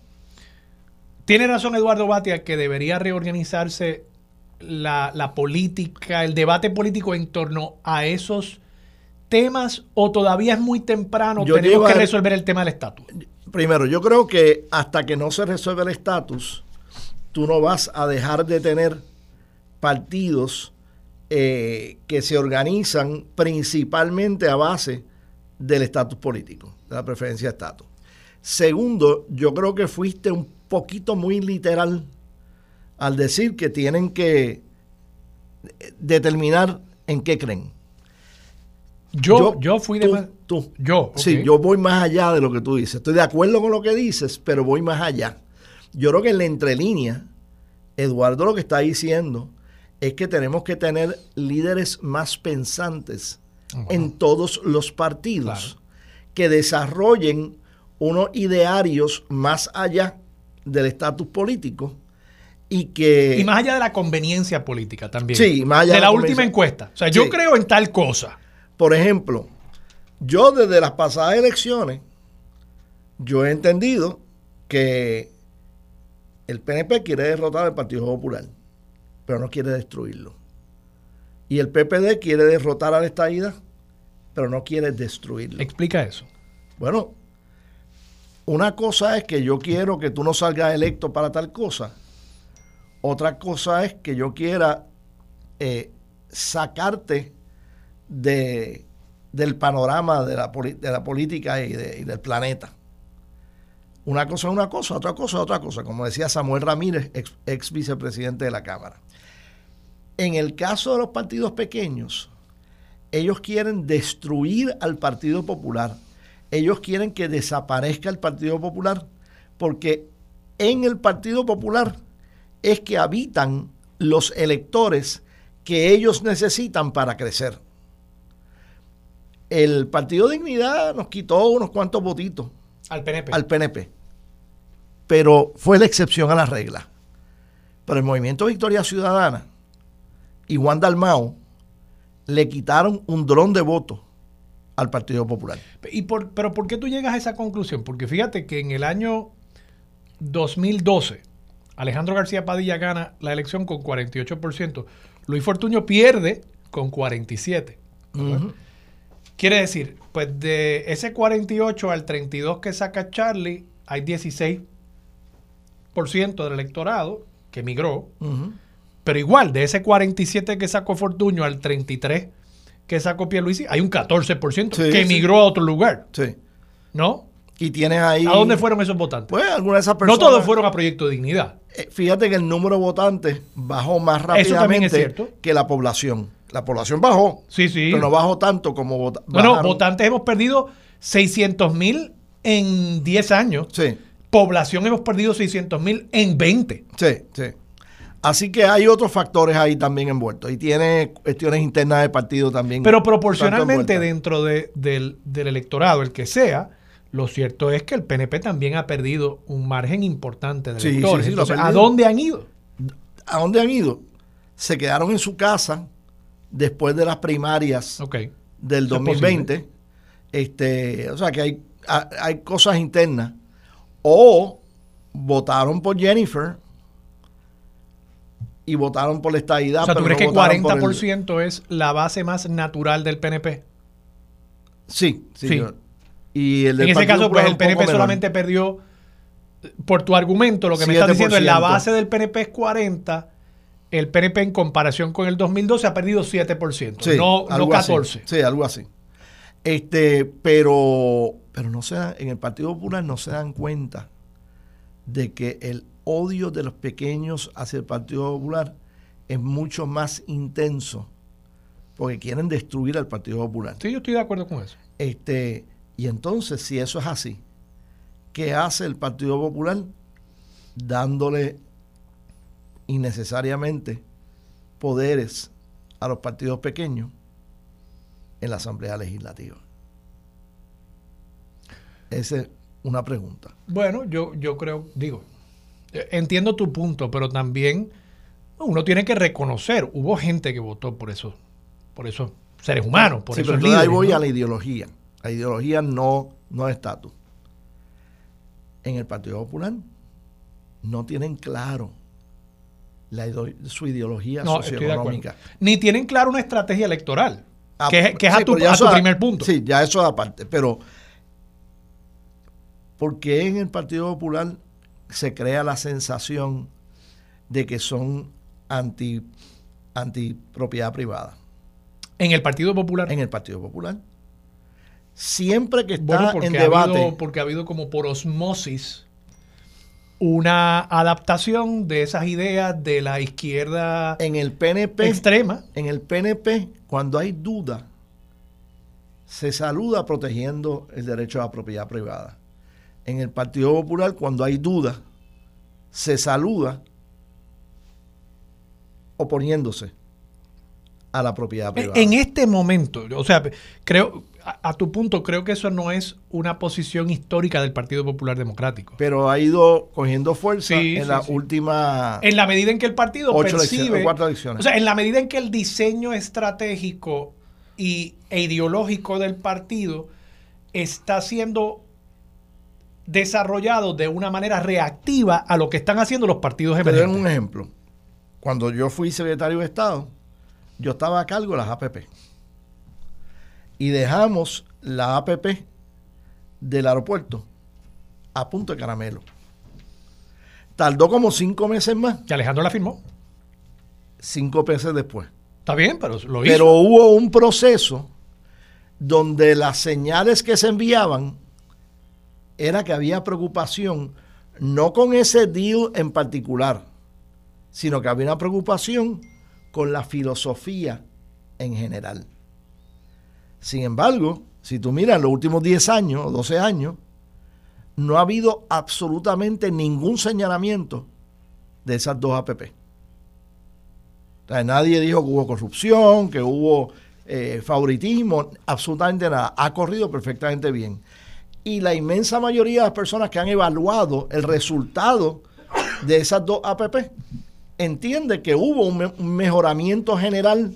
Tiene razón Eduardo Batia que debería reorganizarse la, la política, el debate político en torno a esos temas o todavía es muy temprano, Yo tenemos que resolver el tema del estatus. Primero, yo creo que hasta que no se resuelva el estatus, tú no vas a dejar de tener partidos eh, que se organizan principalmente a base del estatus político, de la preferencia de estatus. Segundo, yo creo que fuiste un poquito muy literal al decir que tienen que eh, determinar en qué creen. Yo, yo, fui de tú, más- tú. Yo, Sí, yo voy más allá de lo que tú dices. Estoy de acuerdo con lo que dices, pero voy más allá. Yo creo que en la entrelínea, Eduardo lo que está diciendo es que tenemos que tener líderes más pensantes en todos los partidos Claro. que desarrollen unos idearios más allá del estatus político y que... Y más allá de la conveniencia política también. Sí, más allá de de la la última encuesta. O sea, yo creo en tal cosa. Por ejemplo, yo desde las pasadas elecciones, yo he entendido que el PNP quiere derrotar al Partido Popular, pero no quiere destruirlo. Y el PPD quiere derrotar a la estadidad, pero no quiere destruirlo. Explica eso. Bueno, una cosa es que yo quiero que tú no salgas electo para tal cosa. Otra cosa es que yo quiera eh, sacarte de, del panorama de la, de la política y, y del planeta. Una cosa es una cosa, otra cosa es otra cosa, como decía Samuel Ramírez, ex, ex vicepresidente de la Cámara. En el caso de los partidos pequeños, ellos quieren destruir al Partido Popular. Ellos quieren que desaparezca el Partido Popular porque en el Partido Popular es que habitan los electores que ellos necesitan para crecer. El Partido Dignidad nos quitó unos cuantos votitos Al PNP. al PNP, pero fue la excepción a la regla. Pero el Movimiento Victoria Ciudadana y Juan Dalmao le quitaron un dron de votos al Partido Popular. ¿Y por, pero por qué tú llegas a esa conclusión? Porque fíjate que en el año 2012, Alejandro García Padilla gana la elección con 48%. Luis Fortuño pierde con 47%. ¿verdad? Ujú. Quiere decir, pues de ese 48 al 32 que saca Charlie, hay 16% del electorado que migró. Ujú. Pero igual, de ese 47 que sacó Fortuño al 33 que sacó Pierluisi, hay un 14% Sí, que sí. migró a otro lugar, Sí. ¿no? Y tienes ahí. ¿A dónde fueron esos votantes? Pues algunas de esas no personas. todos fueron a Proyecto de Dignidad. Eh, Fíjate que el número de votantes bajó más Eso también es rápidamente cierto. que la población. La población bajó, Sí, sí. pero no bajó tanto como vota- bueno, bajaron. votantes hemos perdido 600 mil en 10 años. Sí, Población hemos perdido 600 mil en 20. sí, sí. Así que hay otros factores ahí también envueltos. Y tiene cuestiones internas de partido también. Pero proporcionalmente dentro de- del, del electorado, el que sea, lo cierto es que el PNP también ha perdido un margen importante de Sí, sí, electores. sí, Entonces, ¿a dónde han ido? ¿A dónde han ido? Se quedaron en su casa después de las primarias del Eso es 2020. Este, o sea que hay, ha- hay cosas internas. O votaron por Jennifer y votaron por la estadidad. o sea, ¿tú pero crees no que votaron por el- 40% es la base más natural del PNP? Sí, sí. Sí. yo- Y el En ese caso, pues el PNP menor. solamente perdió, por tu argumento, lo que me estás 7%. diciendo es la base del PNP es 40, el PNP en comparación con el 2012 ha perdido 7%, Sí, no, no algo así. 14. Sí, algo así. Este, pero, pero no se dan- en el Partido Popular no se dan cuenta de que el odio de los pequeños hacia el Partido Popular es mucho más intenso porque quieren destruir al Partido Popular. Sí, yo estoy de acuerdo con eso. Este, y entonces, si eso es así, ¿qué hace el Partido Popular? Dándole innecesariamente poderes a los partidos pequeños en la Asamblea Legislativa. Esa es una pregunta. Bueno, yo, yo creo, digo, entiendo tu punto, pero también uno tiene que reconocer, hubo gente que votó por eso, por esos seres humanos, por sí, esos pero ahí voy a la ideología. La ideología no, no es estatus. En el Partido Popular no tienen claro la, su ideología socioeconómica. Ni tienen claro una estrategia electoral, ah, que, es, que es a tu, a tu primer punto. Sí, ya eso aparte. Pero, ¿por qué en el Partido Popular se crea la sensación de que son anti, anti propiedad privada? En el Partido Popular. En el Partido Popular. Siempre que está en debate. porque ha habido como por osmosis una adaptación de esas ideas de la izquierda en el PNP extrema. En el PNP, cuando hay duda, se saluda protegiendo el derecho a la propiedad privada. En el Partido Popular, cuando hay duda, se saluda oponiéndose a la propiedad privada. En este momento, o sea, creo, a, tu punto, creo que eso no es una posición histórica del Partido Popular Democrático. Pero ha ido cogiendo fuerza en la última. En la medida en que el partido percibe. O sea, en la medida en que el diseño estratégico y, e ideológico del partido está siendo desarrollado de una manera reactiva a lo que están haciendo los partidos emergentes. Te doy un ejemplo. Cuando yo fui secretario de Estado, yo estaba a cargo de las APP. Y dejamos la APP del aeropuerto a punto de caramelo. Tardó como cinco meses más. ¿Y Alejandro la firmó? Cinco meses después. Está bien, pero lo hizo. Pero hubo un proceso donde las señales que se enviaban era que había preocupación no con ese deal en particular, sino que había una preocupación con la filosofía en general. Sin embargo, si tú miras los últimos 10 años o 12 años, no ha habido absolutamente ningún señalamiento de esas dos APP. nadie dijo que hubo corrupción, que hubo eh, favoritismo, absolutamente nada. Ha corrido perfectamente bien. Y la inmensa mayoría de las personas que han evaluado el resultado de esas dos APP entiende que hubo un, mejoramiento general.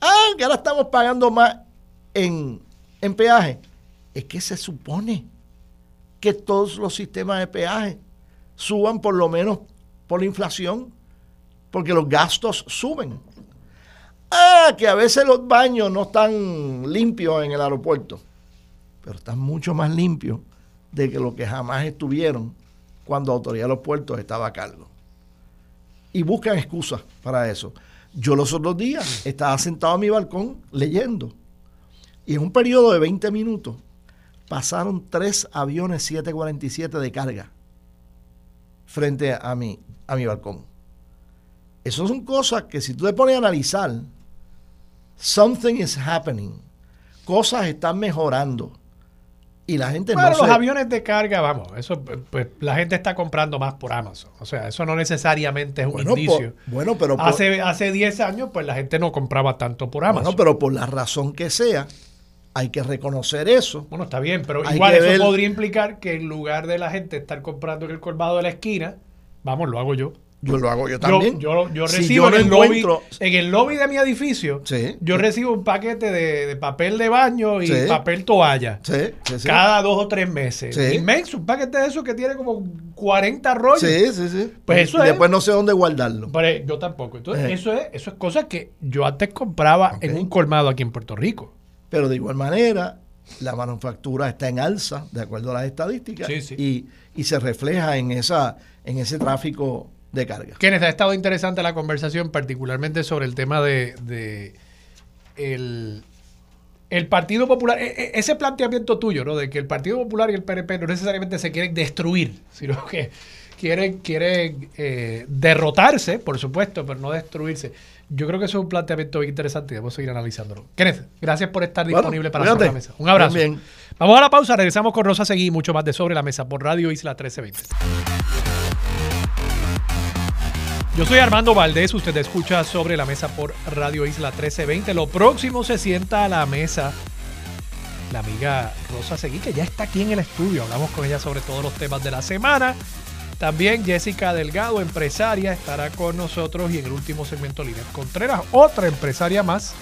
Ah, que ahora estamos pagando más en, en peaje. Es que se supone que todos los sistemas de peaje suban por lo menos por la inflación, porque los gastos suben. Ah, que a veces los baños no están limpios en el aeropuerto, pero están mucho más limpios de que lo que jamás estuvieron cuando la autoridad de los puertos estaba a cargo y buscan excusas para eso. Yo los otros días estaba sentado en mi balcón leyendo y en un periodo de 20 minutos pasaron tres aviones 747 de carga frente a mi, a mi balcón. Esas son cosas que si tú te pones a analizar, something is happening. Cosas están mejorando y la gente bueno, los aviones de carga, vamos, eso pues la gente está comprando más por Amazon. O sea, eso no necesariamente es un indicio. bueno, pero hace hace 10 años pues la gente no compraba tanto por Amazon. Bueno, pero por la razón que sea, hay que reconocer eso. Bueno, está bien, pero igual eso podría implicar que en lugar de la gente estar comprando en el colmado de la esquina, vamos, lo hago yo. Yo lo hago yo también. Yo, recibo en, el lobby, en el lobby de mi edificio, yo recibo un paquete de, papel de baño y papel toalla. cada dos o tres meses. Inmenso, un paquete de eso que tiene como 40 rollos. Sí, sí, sí. Pues eso y después no sé dónde guardarlo. Pero yo tampoco. Entonces, eh. eso es eso es cosa que yo antes compraba en un colmado aquí en Puerto Rico. Pero de igual manera, la manufactura está en alza, de acuerdo a las estadísticas, y, y se refleja en, esa, en ese tráfico de carga. Kenneth, ha estado interesante la conversación, particularmente sobre el tema de, el, el Partido Popular, e, e, ese planteamiento tuyo, ¿no? De que el Partido Popular y el PNP no necesariamente se quieren destruir, sino que quieren, quieren eh, derrotarse, por supuesto, pero no destruirse. Yo creo que eso es un planteamiento bien interesante y debemos seguir analizándolo. Kenneth, gracias por estar disponible para Sobre la Mesa. Un abrazo. Bien. Vamos a la pausa, regresamos con Rosa Seguí mucho más de Sobre la Mesa por Radio Isla 1320. Yo soy Armando Valdés, usted escucha sobre la mesa por Radio Isla 1320. Lo próximo se sienta a la mesa la amiga Rosa Seguí, que ya está aquí en el estudio. Hablamos con ella sobre todos los temas de la semana. También Jessica Delgado, empresaria, estará con nosotros y en el último segmento Línea Contreras, otra empresaria más.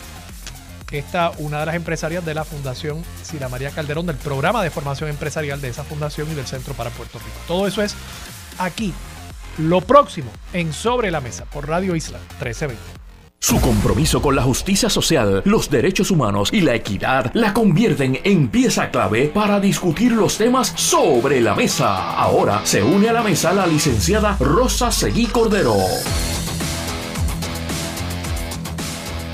Esta, una de las empresarias de la Fundación Sila María Calderón, del programa de formación empresarial de esa fundación y del Centro para Puerto Rico. Todo eso es aquí lo próximo en Sobre la Mesa por Radio Isla 1320. Su compromiso con la justicia social, los derechos humanos y la equidad la convierten en pieza clave para discutir los temas sobre la mesa. Ahora se une a la mesa la licenciada Rosa Seguí Cordero.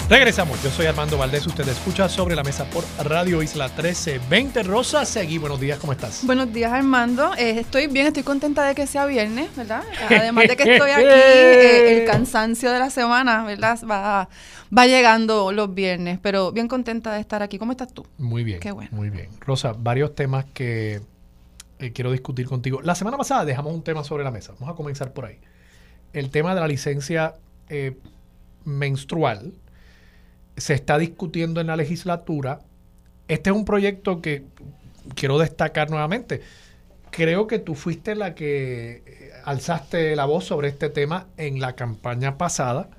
Regresamos, yo soy Armando Valdés, usted escucha sobre la mesa por Radio Isla 1320. Rosa Seguí, buenos días, ¿cómo estás? Buenos días Armando, eh, estoy bien, estoy contenta de que sea viernes, ¿verdad? Además de que estoy aquí, eh, el cansancio de la semana, ¿verdad? Va, va llegando los viernes, pero bien contenta de estar aquí. ¿Cómo estás tú? Muy bien, Qué bueno. muy bien. Rosa, varios temas que eh, quiero discutir contigo. La semana pasada dejamos un tema sobre la mesa, vamos a comenzar por ahí. El tema de la licencia menstrual se está discutiendo en la legislatura. Este es un proyecto que quiero destacar nuevamente. Creo que tú fuiste la que eh, alzaste la voz sobre este tema en la campaña pasada.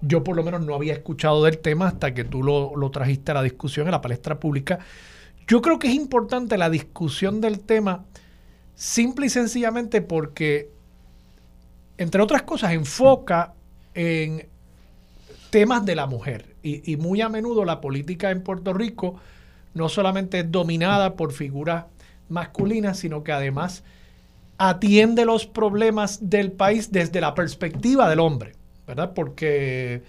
Yo por lo menos no había escuchado del tema hasta que tú lo, lo trajiste a la discusión en la palestra pública. Yo creo que es importante la discusión del tema simple y sencillamente porque, entre otras cosas, enfoca en temas de la mujer. Y, muy a menudo la política en Puerto Rico no solamente es dominada por figuras masculinas, sino que además atiende los problemas del país desde la perspectiva del hombre, ¿verdad? Porque,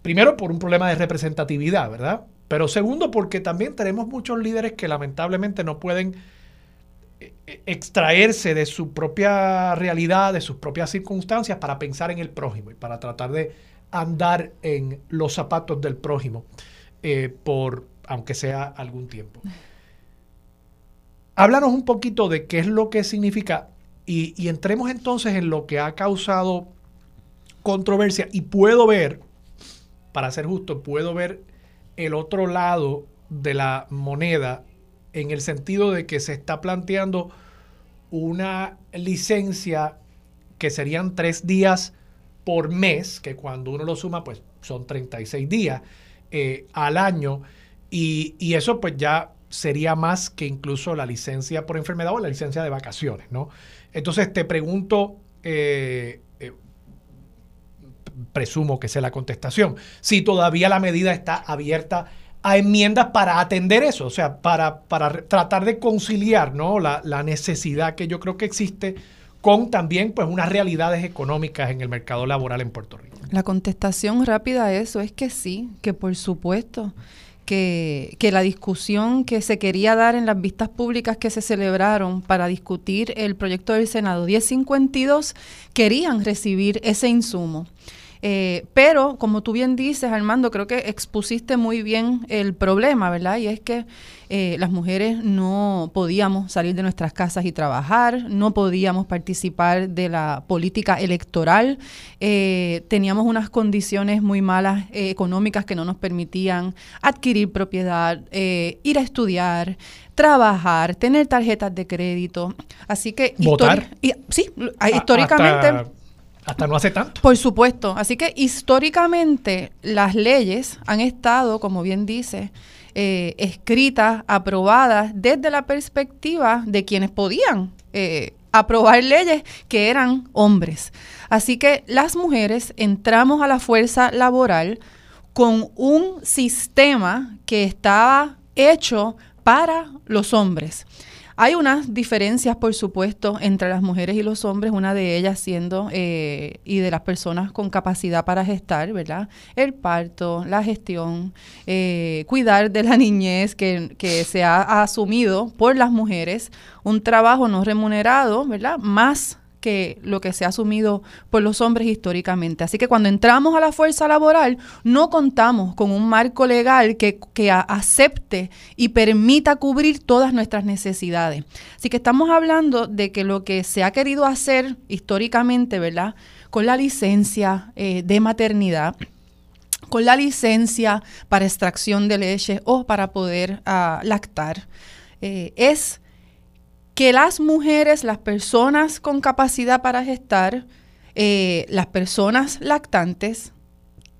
primero, por un problema de representatividad, ¿verdad? Pero segundo, porque también tenemos muchos líderes que lamentablemente no pueden eh, eh, extraerse de su propia realidad, de sus propias circunstancias para pensar en el prójimo y para tratar de andar en los zapatos del prójimo eh, por, aunque sea algún tiempo. Háblanos un poquito de qué es lo que significa y, y entremos entonces en lo que ha causado controversia y puedo ver, para ser justo, puedo ver el otro lado de la moneda en el sentido de que se está planteando una licencia que serían tres días por mes, que cuando uno lo suma, pues son 36 días eh, al año, y, eso pues ya sería más que incluso la licencia por enfermedad o la licencia de vacaciones, ¿no? Entonces te pregunto, eh, eh, presumo que sea la contestación, si todavía la medida está abierta a enmiendas para atender eso, o sea, para, para tratar de conciliar ¿no? la, la necesidad que yo creo que existe con también pues unas realidades económicas en el mercado laboral en Puerto Rico. La contestación rápida a eso es que sí, que por supuesto. Que, que, la discusión que se quería dar en las vistas públicas que se celebraron para discutir el proyecto del Senado 1052 querían recibir ese insumo. Eh, pero, como tú bien dices, Armando, creo que expusiste muy bien el problema, ¿verdad? Y es que eh, las mujeres no podíamos salir de nuestras casas y trabajar, no podíamos participar de la política electoral, eh, teníamos unas condiciones muy malas económicas que no nos permitían adquirir propiedad, ir a estudiar, trabajar, tener tarjetas de crédito. Así que... ¿Votar? sí, históricamente... Hasta no hace tanto. Por supuesto. Así que históricamente las leyes han estado, como bien dice, eh, escritas, aprobadas desde la perspectiva de quienes podían eh, aprobar leyes que eran hombres. Así que las mujeres entramos a la fuerza laboral con un sistema que estaba hecho para los hombres. Hay unas diferencias, por supuesto, entre las mujeres y los hombres, una de ellas siendo, eh, y de las personas con capacidad para gestar, ¿verdad? El parto, la gestión, eh, cuidar de la niñez que, que se ha asumido por las mujeres, un trabajo no remunerado, ¿verdad? Más que lo que se ha asumido por los hombres históricamente. Así que cuando entramos a la fuerza laboral, no contamos con un marco legal que, que acepte y permita cubrir todas nuestras necesidades. Así que estamos hablando de que lo que se ha querido hacer históricamente, ¿verdad? Con la licencia eh, de maternidad, con la licencia para extracción de leche o para poder uh, lactar, eh, es que las mujeres, las personas con capacidad para gestar, eh, las personas lactantes,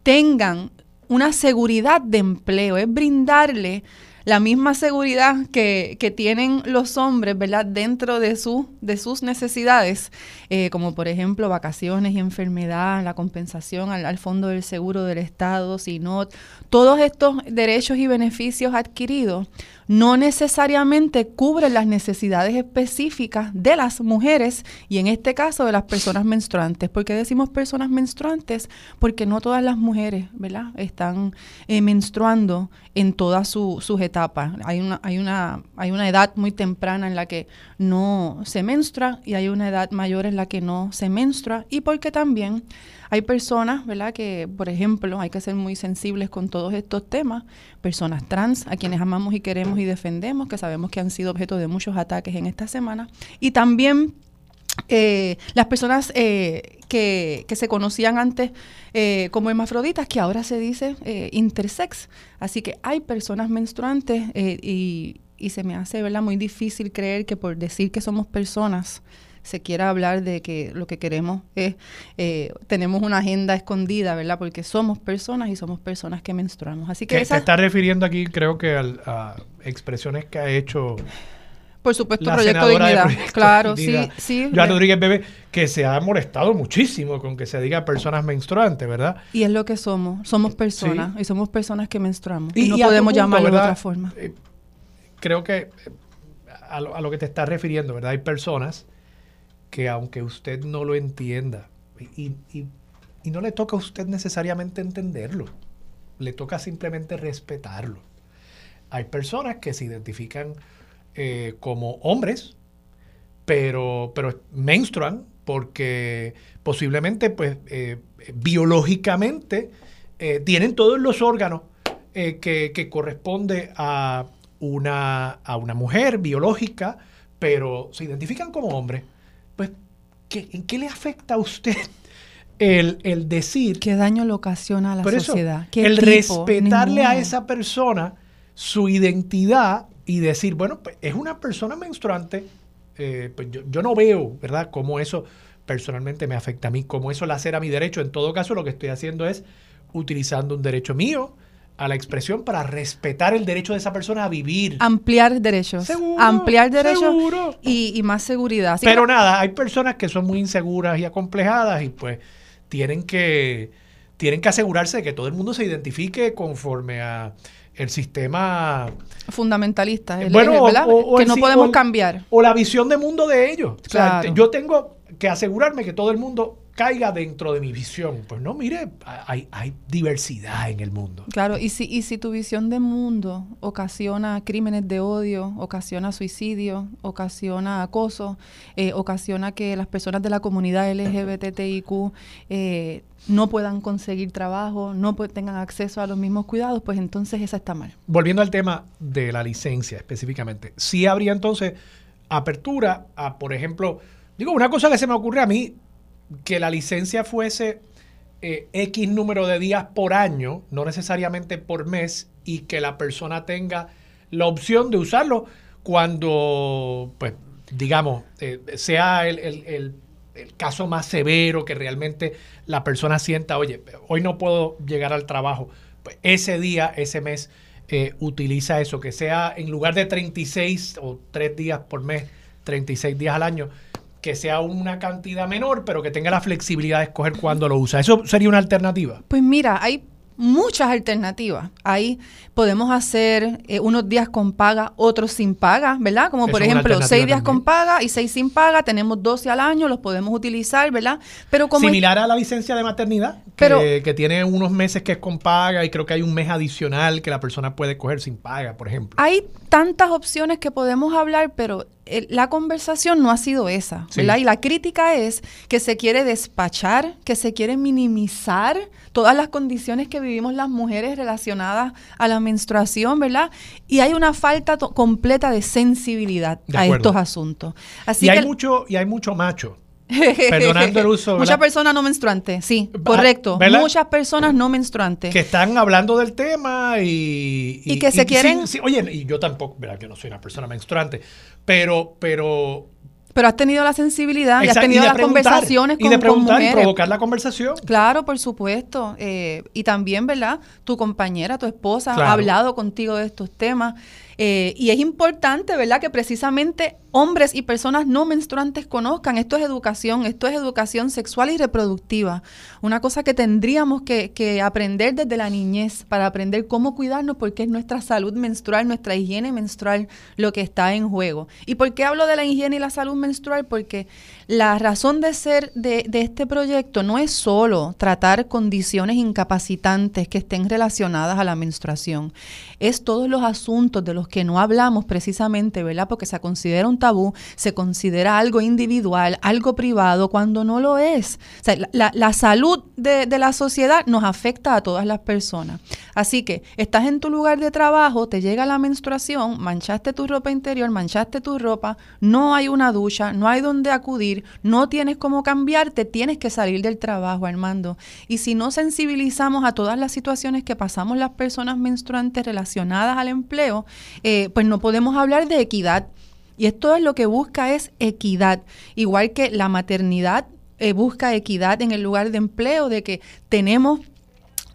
tengan una seguridad de empleo, es brindarle la misma seguridad que, que, tienen los hombres, ¿verdad? Dentro de, su, de sus necesidades, eh, como por ejemplo vacaciones y enfermedad, la compensación al, al, Fondo del Seguro del Estado, no todos estos derechos y beneficios adquiridos no necesariamente cubren las necesidades específicas de las mujeres y en este caso de las personas menstruantes. ¿Por qué decimos personas menstruantes? Porque no todas las mujeres, ¿verdad? Están eh, menstruando en todas sus etapas. Hay una, hay, una, hay una edad muy temprana en la que no se menstrua y hay una edad mayor en la que no se menstrua y porque también hay personas, ¿verdad? Que, por ejemplo, hay que ser muy sensibles con todos estos temas. Personas trans, a quienes amamos y queremos y defendemos, que sabemos que han sido objeto de muchos ataques en esta semana. Y también eh, las personas eh, que, que, se conocían antes eh, como hermafroditas, que ahora se dice eh, intersex. Así que hay personas menstruantes y, y, se me hace ¿verdad? muy difícil creer que por decir que somos personas se quiera hablar de que lo que queremos es, eh, tenemos una agenda escondida, ¿verdad? Porque somos personas y somos personas que menstruamos. Así que... Se está refiriendo aquí, creo que al, a expresiones que ha hecho... Por supuesto, la Proyecto Dignidad. De proyecto claro, Dignidad, sí, sí. Joan Rodríguez Bebe, que se ha molestado muchísimo con que se diga personas menstruantes, ¿verdad? Y es lo que somos. Somos personas sí. y somos personas que menstruamos. Y, y no y podemos punto, llamarlo ¿verdad? de otra forma. Eh, creo que eh, a lo, a lo, que te estás refiriendo, ¿verdad? Hay personas que aunque usted no lo entienda, y, y, no le toca a usted necesariamente entenderlo, le toca simplemente respetarlo. Hay personas que se identifican eh, como hombres, pero, pero menstruan porque posiblemente, pues, eh, biológicamente eh, tienen todos los órganos que, que, corresponde a una, a una mujer biológica, pero se identifican como hombres pues, ¿qué, ¿en qué le afecta a usted el, el, decir... ¿Qué daño le ocasiona a la sociedad? ¿Qué el tipo? respetarle Ninguna. a esa persona su identidad y decir, bueno, pues es una persona menstruante, eh, pues yo, yo, no veo, ¿verdad?, cómo eso personalmente me afecta a mí, cómo eso lacera mi derecho. En todo caso, lo que estoy haciendo es utilizando un derecho mío, a la expresión para respetar el derecho de esa persona a vivir. Ampliar derechos. Seguro, Ampliar derechos seguro. Y, y, más seguridad. Así Pero que... nada, hay personas que son muy inseguras y acomplejadas y pues tienen que, tienen que asegurarse de que todo el mundo se identifique conforme a el sistema fundamentalista, el bueno, o, o que el, no podemos o, cambiar. O la visión de mundo de ellos. Claro. O sea, yo tengo que asegurarme que todo el mundo caiga dentro de mi visión. Pues no, mire, hay, hay, diversidad en el mundo. Claro, y si, y si tu visión de mundo ocasiona crímenes de odio, ocasiona suicidio, ocasiona acoso, eh, ocasiona que las personas de la comunidad LGBTIQ eh, no puedan conseguir trabajo, no tengan acceso a los mismos cuidados, pues entonces esa está mal. Volviendo al tema de la licencia específicamente, sí habría entonces apertura a, por ejemplo, digo, una cosa que se me ocurre a mí, que la licencia fuese eh, X número de días por año, no necesariamente por mes, y que la persona tenga la opción de usarlo cuando, pues, digamos, eh, sea el, el, el, caso más severo, que realmente la persona sienta, oye, hoy no puedo llegar al trabajo, pues ese día, ese mes, eh, utiliza eso, que sea en lugar de 36 o 3 días por mes, 36 días al año, que sea una cantidad menor, pero que tenga la flexibilidad de escoger cuándo lo usa. ¿Eso sería una alternativa? Pues mira, hay muchas alternativas. Ahí podemos hacer eh, unos días con paga, otros sin paga, ¿verdad? Como por ejemplo, seis días con paga y seis sin paga, tenemos 12 al año, los podemos utilizar, ¿verdad? Pero como Similar a la licencia de maternidad, que, que tiene unos meses que es con paga y creo que hay un mes adicional que la persona puede coger sin paga, por ejemplo. Hay tantas opciones que podemos hablar, pero la conversación no ha sido esa, ¿verdad? Y la crítica es que se quiere despachar, que se quiere minimizar todas las condiciones que vivimos las mujeres relacionadas a la menstruación, ¿verdad? Y hay una falta completa de sensibilidad a estos asuntos. Así y, hay mucho, y hay mucho macho Perdonando el uso. Muchas personas no menstruantes, sí, correcto. Muchas personas no menstruantes. Que están hablando del tema y. Y, que se quieren. oye, y yo tampoco, verdad que no soy una persona menstruante, pero. pero pero has tenido la sensibilidad y has tenido las conversaciones con, y de preguntar y provocar la conversación. Claro, por supuesto. Eh, y también, ¿verdad? Tu compañera, tu esposa ha hablado contigo de estos temas. Eh, y es importante, ¿verdad?, que precisamente hombres y personas no menstruantes conozcan. Esto es educación, esto es educación sexual y reproductiva. Una cosa que tendríamos que, aprender desde la niñez para aprender cómo cuidarnos porque es nuestra salud menstrual, nuestra higiene menstrual lo que está en juego. ¿Y por qué hablo de la higiene y la salud menstrual? Porque la razón de ser de, de este proyecto no es solo tratar condiciones incapacitantes que estén relacionadas a la menstruación, es todos los asuntos de los que no hablamos precisamente, ¿verdad? Porque se considera un tabú, se considera algo individual, algo privado, cuando no lo es. La, salud de, de, la sociedad nos afecta a todas las personas. Así que estás en tu lugar de trabajo, te llega la menstruación, manchaste tu ropa interior, manchaste tu ropa, no hay una ducha, no hay donde acudir, no tienes cómo cambiarte, tienes que salir del trabajo, Armando. Y si no sensibilizamos a todas las situaciones que pasamos las personas menstruantes relacionadas al empleo, eh, pues no podemos hablar de equidad. Y esto es lo que busca es equidad. Igual que la maternidad eh, busca equidad en el lugar de empleo, de que tenemos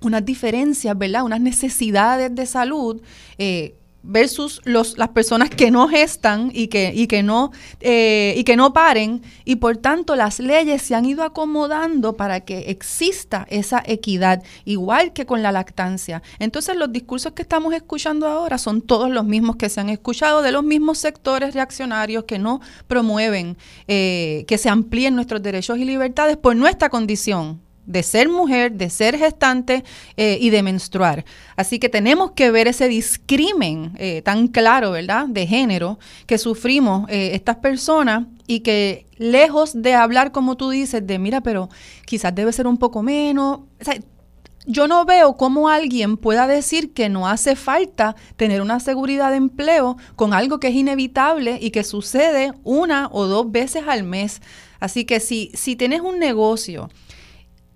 unas diferencias, ¿verdad? Unas necesidades de salud. Eh, versus los, las personas que no gestan y que, y, que no, eh, y que no paren. Y por tanto las leyes se han ido acomodando para que exista esa equidad, igual que con la lactancia. Entonces los discursos que estamos escuchando ahora son todos los mismos que se han escuchado de los mismos sectores reaccionarios que no promueven eh, que se amplíen nuestros derechos y libertades por nuestra condición de ser mujer, de ser gestante eh, y de menstruar. Así que tenemos que ver ese discrimen eh, tan claro, ¿verdad?, de género que sufrimos eh, estas personas y que lejos de hablar, como tú dices, de mira, pero quizás debe ser un poco menos. yo no veo cómo alguien pueda decir que no hace falta tener una seguridad de empleo con algo que es inevitable y que sucede una o dos veces al mes. Así que si, si tienes un negocio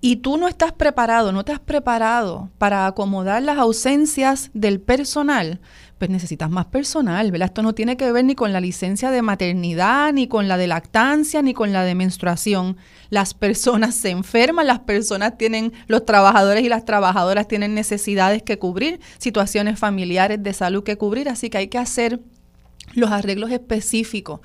y tú no estás preparado, no te has preparado para acomodar las ausencias del personal, pues necesitas más personal, ¿verdad? Esto no tiene que ver ni con la licencia de maternidad, ni con la de lactancia, ni con la de menstruación. Las personas se enferman, las personas tienen, los trabajadores y las trabajadoras tienen necesidades que cubrir, situaciones familiares de salud que cubrir, así que hay que hacer los arreglos específicos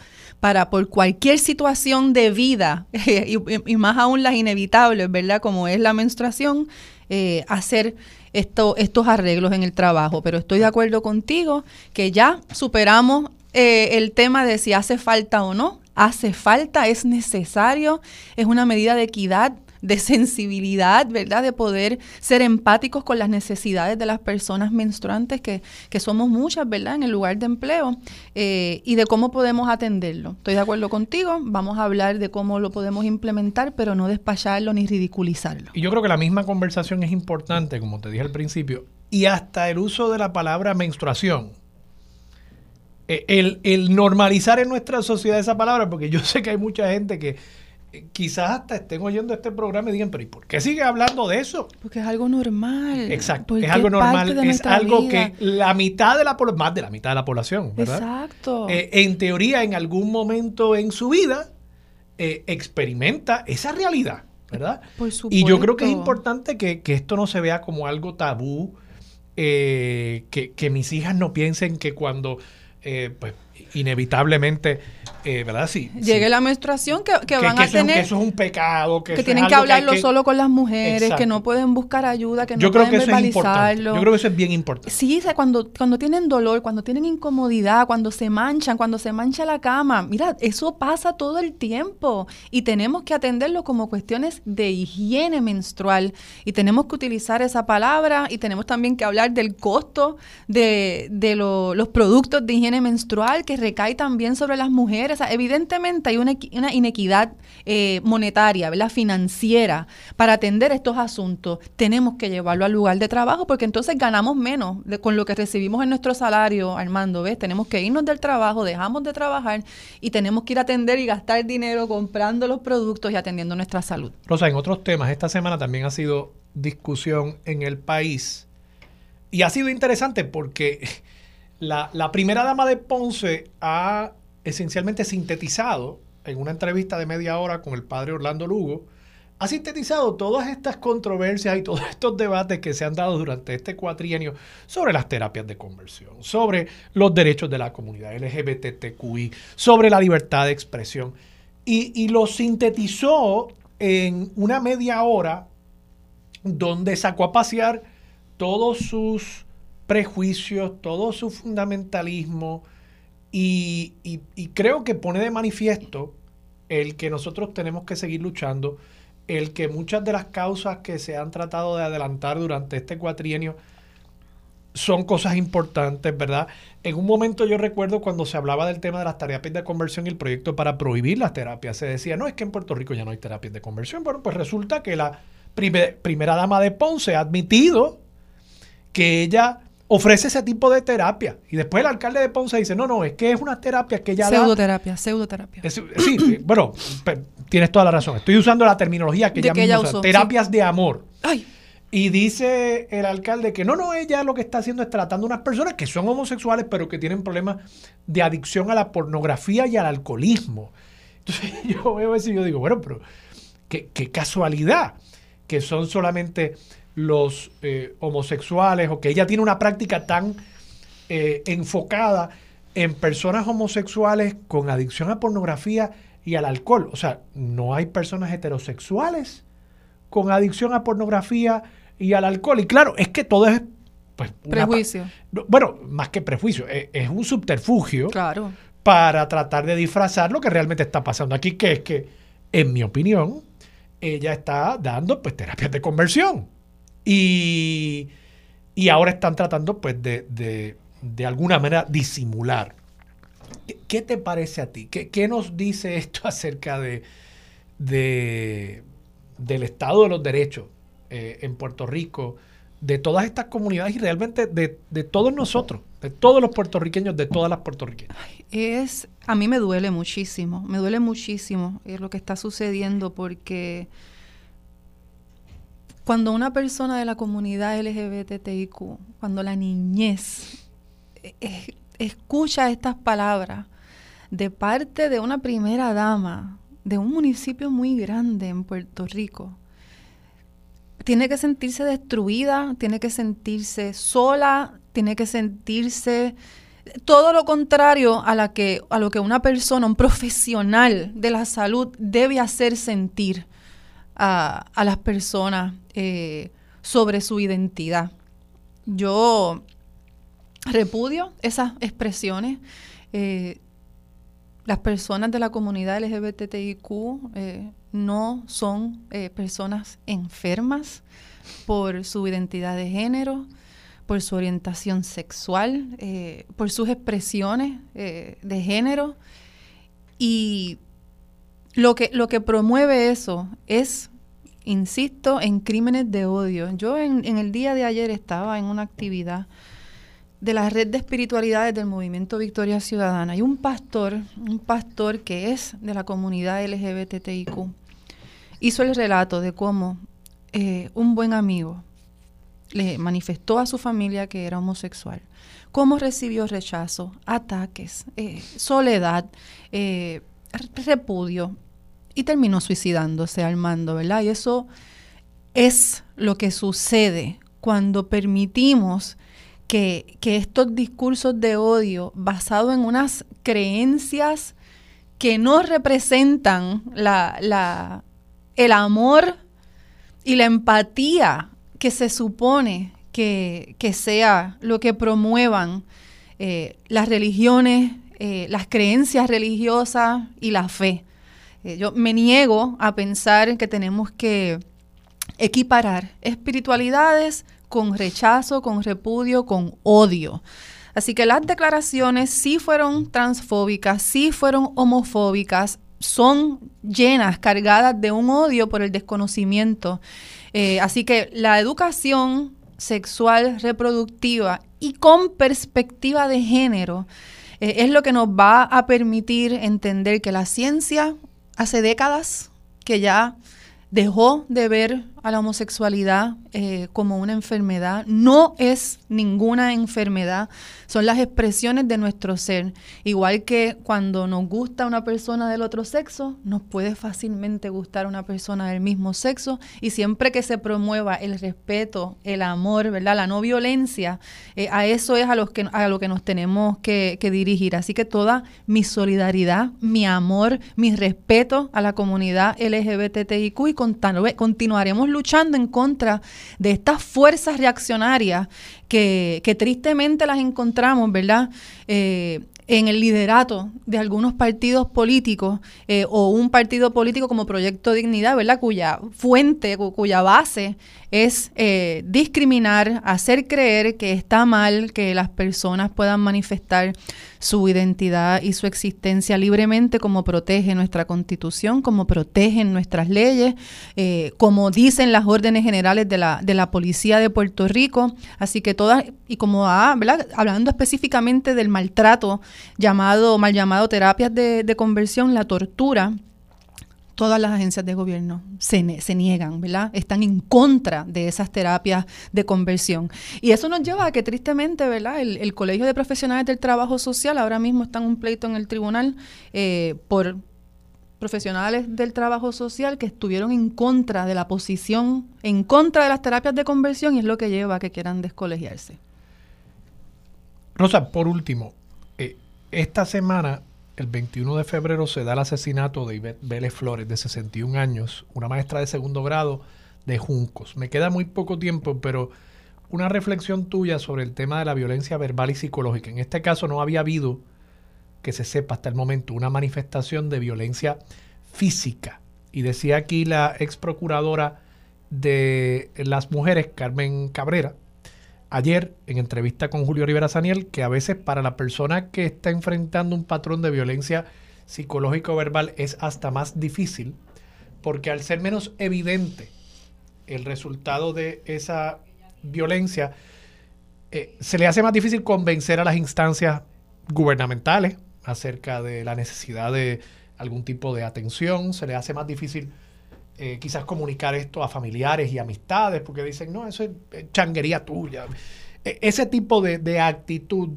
para por cualquier situación de vida y, más aún las inevitables, ¿verdad? Como es la menstruación, eh, hacer esto, estos arreglos en el trabajo. Pero estoy de acuerdo contigo que ya superamos eh, el tema de si hace falta o no. Hace falta, es necesario, es una medida de equidad de sensibilidad, ¿verdad? De poder ser empáticos con las necesidades de las personas menstruantes, que, que somos muchas, ¿verdad? En el lugar de empleo, eh, y de cómo podemos atenderlo. Estoy de acuerdo contigo, vamos a hablar de cómo lo podemos implementar, pero no despacharlo ni ridiculizarlo. Y yo creo que la misma conversación es importante, como te dije al principio, y hasta el uso de la palabra menstruación. Eh, el, el normalizar en nuestra sociedad esa palabra, porque yo sé que hay mucha gente que quizás hasta estén oyendo este programa y digan, pero ¿y por qué sigue hablando de eso? Porque es algo normal. Exacto, es algo normal, es algo que la mitad de la población, más de la mitad de la población, ¿verdad? Exacto. Eh, en teoría, en algún momento en su vida, eh, experimenta esa realidad, ¿verdad? Por supuesto. Y yo creo que es importante que, esto no se vea como algo tabú, eh, que, que mis hijas no piensen que cuando... pues inevitablemente eh, ¿verdad? Sí. Llegue la menstruación que, van a tener. que eso es un pecado. Que, tienen que hablarlo solo con las mujeres, que no pueden buscar ayuda, que no Yo creo pueden que verbalizarlo. Yo creo que eso es bien importante. Sí, cuando, cuando tienen dolor, cuando tienen incomodidad, cuando se manchan, cuando se mancha la cama. Mira, eso pasa todo el tiempo y tenemos que atenderlo como cuestiones de higiene menstrual y tenemos que utilizar esa palabra y tenemos también que hablar del costo de, de los productos de higiene menstrual que recae también sobre las mujeres evidentemente hay una, inequidad eh, monetaria, ¿verdad? financiera, para atender estos asuntos. Tenemos que llevarlo al lugar de trabajo porque entonces ganamos menos con lo que recibimos en nuestro salario, Armando, ¿ves? Tenemos que irnos del trabajo, dejamos de trabajar y tenemos que ir a atender y gastar dinero comprando los productos y atendiendo nuestra salud. Rosa, en otros temas, esta semana también ha sido discusión en el país y ha sido interesante porque la, primera dama de Ponce ha esencialmente sintetizado en una entrevista de media hora con el padre Orlando Lugo, ha sintetizado todas estas controversias y todos estos debates que se han dado durante este cuatrienio sobre las terapias de conversión, sobre los derechos de la comunidad LGBTQI, sobre la libertad de expresión. Y, y lo sintetizó en una media hora donde sacó a pasear todos sus prejuicios, todo su fundamentalismo, y, creo que pone de manifiesto el que nosotros tenemos que seguir luchando, el que muchas de las causas que se han tratado de adelantar durante este cuatrienio son cosas importantes, ¿verdad? En un momento yo recuerdo cuando se hablaba del tema de las terapias de conversión y el proyecto para prohibir las terapias, se decía, no, es que en Puerto Rico ya no hay terapias de conversión. Bueno, pues resulta que la primera dama de Ponce ha admitido que ella ofrece ese tipo de terapia. Y después el alcalde de Ponce dice, no, no, es que es una terapia que ya Pseudoterapia, pseudoterapia. sí, bueno, tienes toda la razón. Estoy usando la terminología que, ella, usa, terapias de amor. Ay. Y dice el alcalde que no, no, ella lo que está haciendo es tratando a unas personas que son homosexuales, pero que tienen problemas de adicción a la pornografía y al alcoholismo. Entonces yo veo eso y yo digo, bueno, pero qué, qué casualidad que son solamente los eh, homosexuales o que ella tiene una práctica tan eh, enfocada en personas homosexuales con adicción a pornografía y al alcohol. O sea, no hay personas heterosexuales con adicción a pornografía y al alcohol. Y claro, es que todo es... Pues, prejuicio. Bueno, más que prejuicio, es, es, un subterfugio claro. para tratar de disfrazar lo que realmente está pasando aquí, que es que, en mi opinión, ella está dando pues terapias de conversión. Y, ahora están tratando pues de, alguna manera disimular. ¿Qué, te parece a ti? ¿Qué, nos dice esto acerca de, del Estado de los Derechos eh, en Puerto Rico, de todas estas comunidades y realmente de, de, todos nosotros, de todos los puertorriqueños, de todas las puertorriqueñas? Es, a mí me duele muchísimo, me duele muchísimo eh, lo que está sucediendo porque cuando una persona de la comunidad LGBTIQ, cuando la niñez eh, eh, escucha estas palabras de parte de una primera dama de un municipio muy grande en Puerto Rico, tiene que sentirse destruida, tiene que sentirse sola, tiene que sentirse todo lo contrario a, la que, a lo que una persona, un profesional de la salud debe hacer sentir a, las personas eh, sobre su identidad. Yo repudio esas expresiones. Eh, las personas de la comunidad LGBTIQ eh, no son personas enfermas por su identidad de género, por su orientación sexual, por sus expresiones de género. Y lo que, lo que promueve eso es, insisto, en crímenes de odio. Yo en, el día de ayer estaba en una actividad de la red de espiritualidades del movimiento Victoria Ciudadana y un pastor, un pastor que es de la comunidad LGBTIQ, hizo el relato de cómo eh, un buen amigo le manifestó a su familia que era homosexual, cómo recibió rechazo, ataques, eh, soledad, eh, repudio, y terminó suicidándose al mando, ¿verdad? Y eso es lo que sucede cuando permitimos que, estos discursos de odio basados en unas creencias que no representan la, el amor y la empatía que se supone que, sea lo que promuevan eh, las religiones, eh, las creencias religiosas y la fe. Eh, yo me niego a pensar que tenemos que equiparar espiritualidades con rechazo, con repudio, con odio. Así que las declaraciones sí fueron transfóbicas, sí fueron homofóbicas, son llenas, cargadas de un odio por el desconocimiento. Eh, así que la educación sexual reproductiva y con perspectiva de género eh, es lo que nos va a permitir entender que la ciencia hace décadas que ya dejó de ver a la homosexualidad eh, como una enfermedad. No es ninguna enfermedad, son las expresiones de nuestro ser. Igual que cuando nos gusta una persona del otro sexo, nos puede fácilmente gustar una persona del mismo sexo y siempre que se promueva el respeto, el amor, ¿verdad? la no violencia, eh, a eso es a, los que, a lo que nos tenemos que, que dirigir. Así que toda mi solidaridad, mi amor, mi respeto a la comunidad LGBTIQ y continuaremos luchando en contra de estas fuerzas reaccionarias que, tristemente las encontramos, ¿verdad? Eh, en el liderato de algunos partidos políticos eh, o un partido político como Proyecto Dignidad, ¿verdad? Cuya fuente, cuya base es eh, discriminar, hacer creer que está mal que las personas puedan manifestar su identidad y su existencia libremente como protege nuestra constitución, como protegen nuestras leyes, eh, como dicen las órdenes generales de la, de la Policía de Puerto Rico. Así que todas, y como ah, hablando específicamente del maltrato llamado, mal llamado terapias de, de conversión, la tortura, todas las agencias de gobierno se, se, niegan, ¿verdad? Están en contra de esas terapias de conversión. Y eso nos lleva a que tristemente, ¿verdad? El, Colegio de Profesionales del Trabajo Social ahora mismo está en un pleito en el tribunal eh, por profesionales del trabajo social que estuvieron en contra de la posición, en contra de las terapias de conversión y es lo que lleva a que quieran descolegiarse. Rosa, por último, esta semana el 21 de febrero se da el asesinato de Ivette Vélez Flores, de 61 años, una maestra de segundo grado de Juncos. Me queda muy poco tiempo, pero una reflexión tuya sobre el tema de la violencia verbal y psicológica. En este caso no había habido, que se sepa hasta el momento, una manifestación de violencia física. Y decía aquí la ex procuradora de las mujeres, Carmen Cabrera, ayer en entrevista con Julio Rivera Saniel que a veces para la persona que está enfrentando un patrón de violencia psicológico verbal es hasta más difícil porque al ser menos evidente el resultado de esa violencia, eh, se le hace más difícil convencer a las instancias gubernamentales acerca de la necesidad de algún tipo de atención, se le hace más difícil eh, quizás comunicar esto a familiares y amistades, porque dicen, no, eso es changuería tuya. E, ese tipo de, actitud,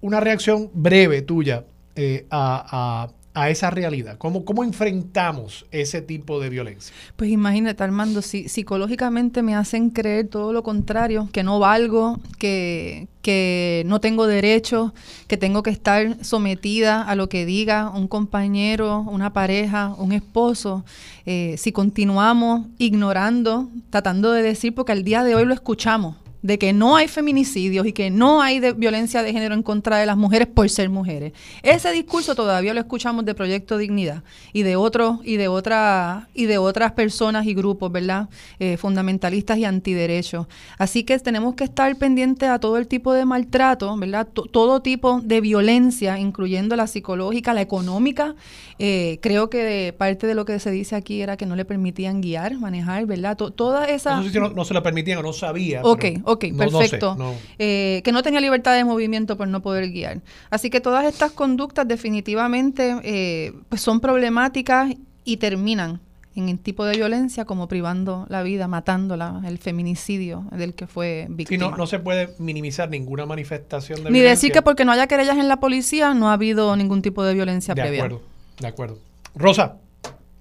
una reacción breve tuya eh, a esa realidad? ¿Cómo, ¿Cómo enfrentamos ese tipo de violencia? Pues imagínate, Armando, si psicológicamente me hacen creer todo lo contrario, que no valgo, que, que no tengo derecho, que tengo que estar sometida a lo que diga un compañero, una pareja, un esposo, eh, si continuamos ignorando, tratando de decir, porque al día de hoy lo escuchamos, de que no hay feminicidios y que no hay violencia de género en contra de las mujeres por ser mujeres. Ese discurso todavía lo escuchamos de Proyecto Dignidad y de otros y de otra, y de otras personas y grupos, ¿verdad? Eh, fundamentalistas y antiderechos. Así que tenemos que estar pendientes a todo el tipo de maltrato, ¿verdad? todo tipo de violencia, incluyendo la psicológica, la económica. Eh, creo que parte de lo que se dice aquí era que no le permitían guiar, manejar, ¿verdad? toda esa... No sé si no, se lo permitían o no sabía. Ok, ok, perfecto. Eh, que no tenía libertad de movimiento por no poder guiar. Así que todas estas conductas definitivamente eh, pues son problemáticas y terminan en el tipo de violencia como privando la vida, matándola, el feminicidio del que fue víctima. no, no se puede minimizar ninguna manifestación de Ni decir que porque no haya querellas en la policía no ha habido ningún tipo de violencia de previa. De acuerdo, de acuerdo. Rosa,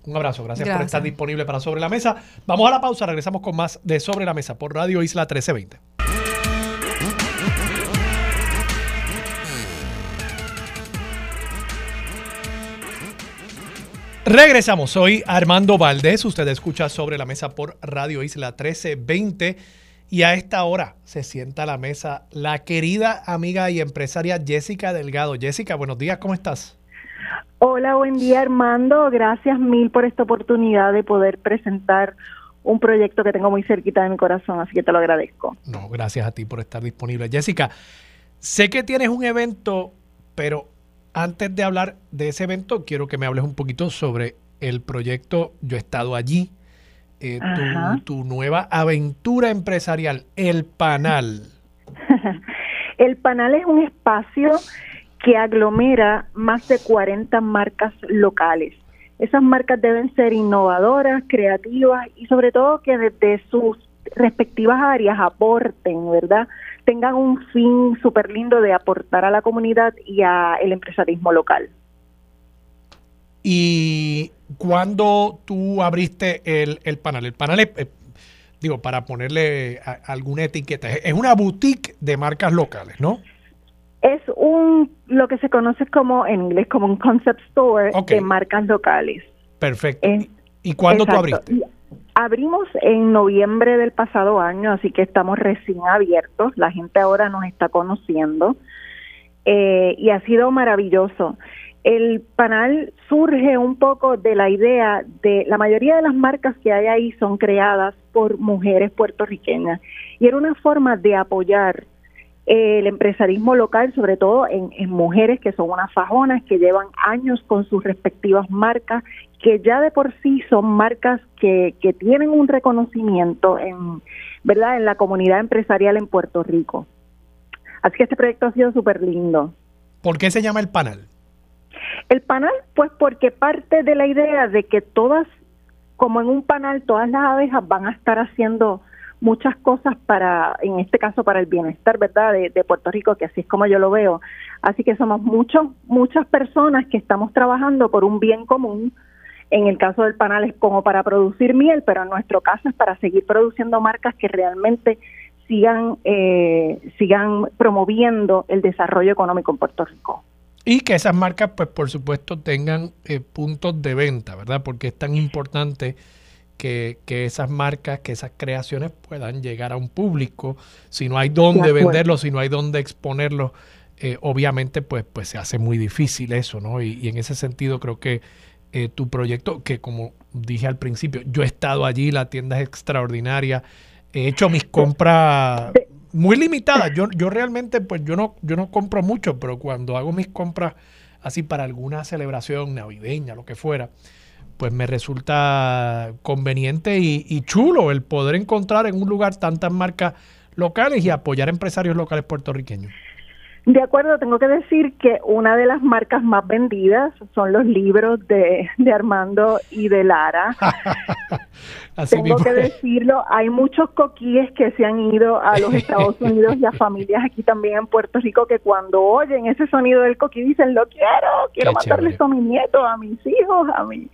un abrazo, gracias, por estar disponible para Sobre la Mesa. Vamos a la pausa, regresamos con más de Sobre la Mesa por Radio Isla 1320. Regresamos, soy Armando Valdés, usted escucha Sobre la Mesa por Radio Isla 1320 y a esta hora se sienta a la mesa la querida amiga y empresaria Jessica Delgado. Jessica, buenos días, ¿cómo estás? Hola, buen día Armando, gracias mil por esta oportunidad de poder presentar un proyecto que tengo muy cerquita de mi corazón, así que te lo agradezco. No, gracias a ti por estar disponible. Jessica, sé que tienes un evento, pero antes de hablar de ese evento, quiero que me hables un poquito sobre el proyecto Yo he estado allí, eh, tu, nueva aventura empresarial, el Panal. el Panal es un espacio que aglomera más de 40 marcas locales. Esas marcas deben ser innovadoras, creativas y sobre todo que desde sus respectivas áreas aporten, ¿verdad? tengan un fin súper lindo de aportar a la comunidad y al empresarismo local. ¿Y cuándo tú abriste el, el panel? El panel eh, digo, para ponerle alguna etiqueta, es una boutique de marcas locales, ¿no? Es un, lo que se conoce como, en inglés, como un concept store de marcas locales. Perfecto. ¿Y cuándo tú abriste? Abrimos en noviembre del pasado año, así que estamos recién abiertos. La gente ahora nos está conociendo eh, y ha sido maravilloso. El panel surge un poco de la idea de la mayoría de las marcas que hay ahí son creadas por mujeres puertorriqueñas y era una forma de apoyar el empresarismo local, sobre todo en, mujeres que son unas fajonas, que llevan años con sus respectivas marcas, que ya de por sí son marcas que, que tienen un reconocimiento en, ¿verdad? en la comunidad empresarial en Puerto Rico. Así que este proyecto ha sido súper lindo. ¿Por qué se llama el panel? El panel, pues porque parte de la idea de que todas, como en un panel, todas las abejas van a estar haciendo muchas cosas para, en este caso, para el bienestar, ¿verdad?, de, Puerto Rico, que así es como yo lo veo. Así que somos muchos, muchas personas que estamos trabajando por un bien común. En el caso del panal es como para producir miel, pero en nuestro caso es para seguir produciendo marcas que realmente sigan, eh, sigan promoviendo el desarrollo económico en Puerto Rico. Y que esas marcas, pues por supuesto, tengan eh, puntos de venta, ¿verdad? Porque es tan importante que, esas marcas, que esas creaciones puedan llegar a un público. Si no hay dónde venderlo, si no hay dónde exponerlo, eh, obviamente pues, pues se hace muy difícil eso, ¿no? Y, en ese sentido creo que eh, tu proyecto, que como dije al principio, yo he estado allí, la tienda es extraordinaria, he hecho mis compras muy limitadas. Yo, yo realmente, pues yo no, yo no compro mucho, pero cuando hago mis compras así para alguna celebración navideña, lo que fuera, pues me resulta conveniente y, chulo el poder encontrar en un lugar tantas marcas locales y apoyar empresarios locales puertorriqueños. De acuerdo, tengo que decir que una de las marcas más vendidas son los libros de, Armando y de Lara. tengo que decirlo, hay muchos coquíes que se han ido a los Estados Unidos y a familias aquí también en Puerto Rico que cuando oyen ese sonido del coquí dicen, lo quiero, quiero mandarle esto a mi nieto, a mis hijos, a mi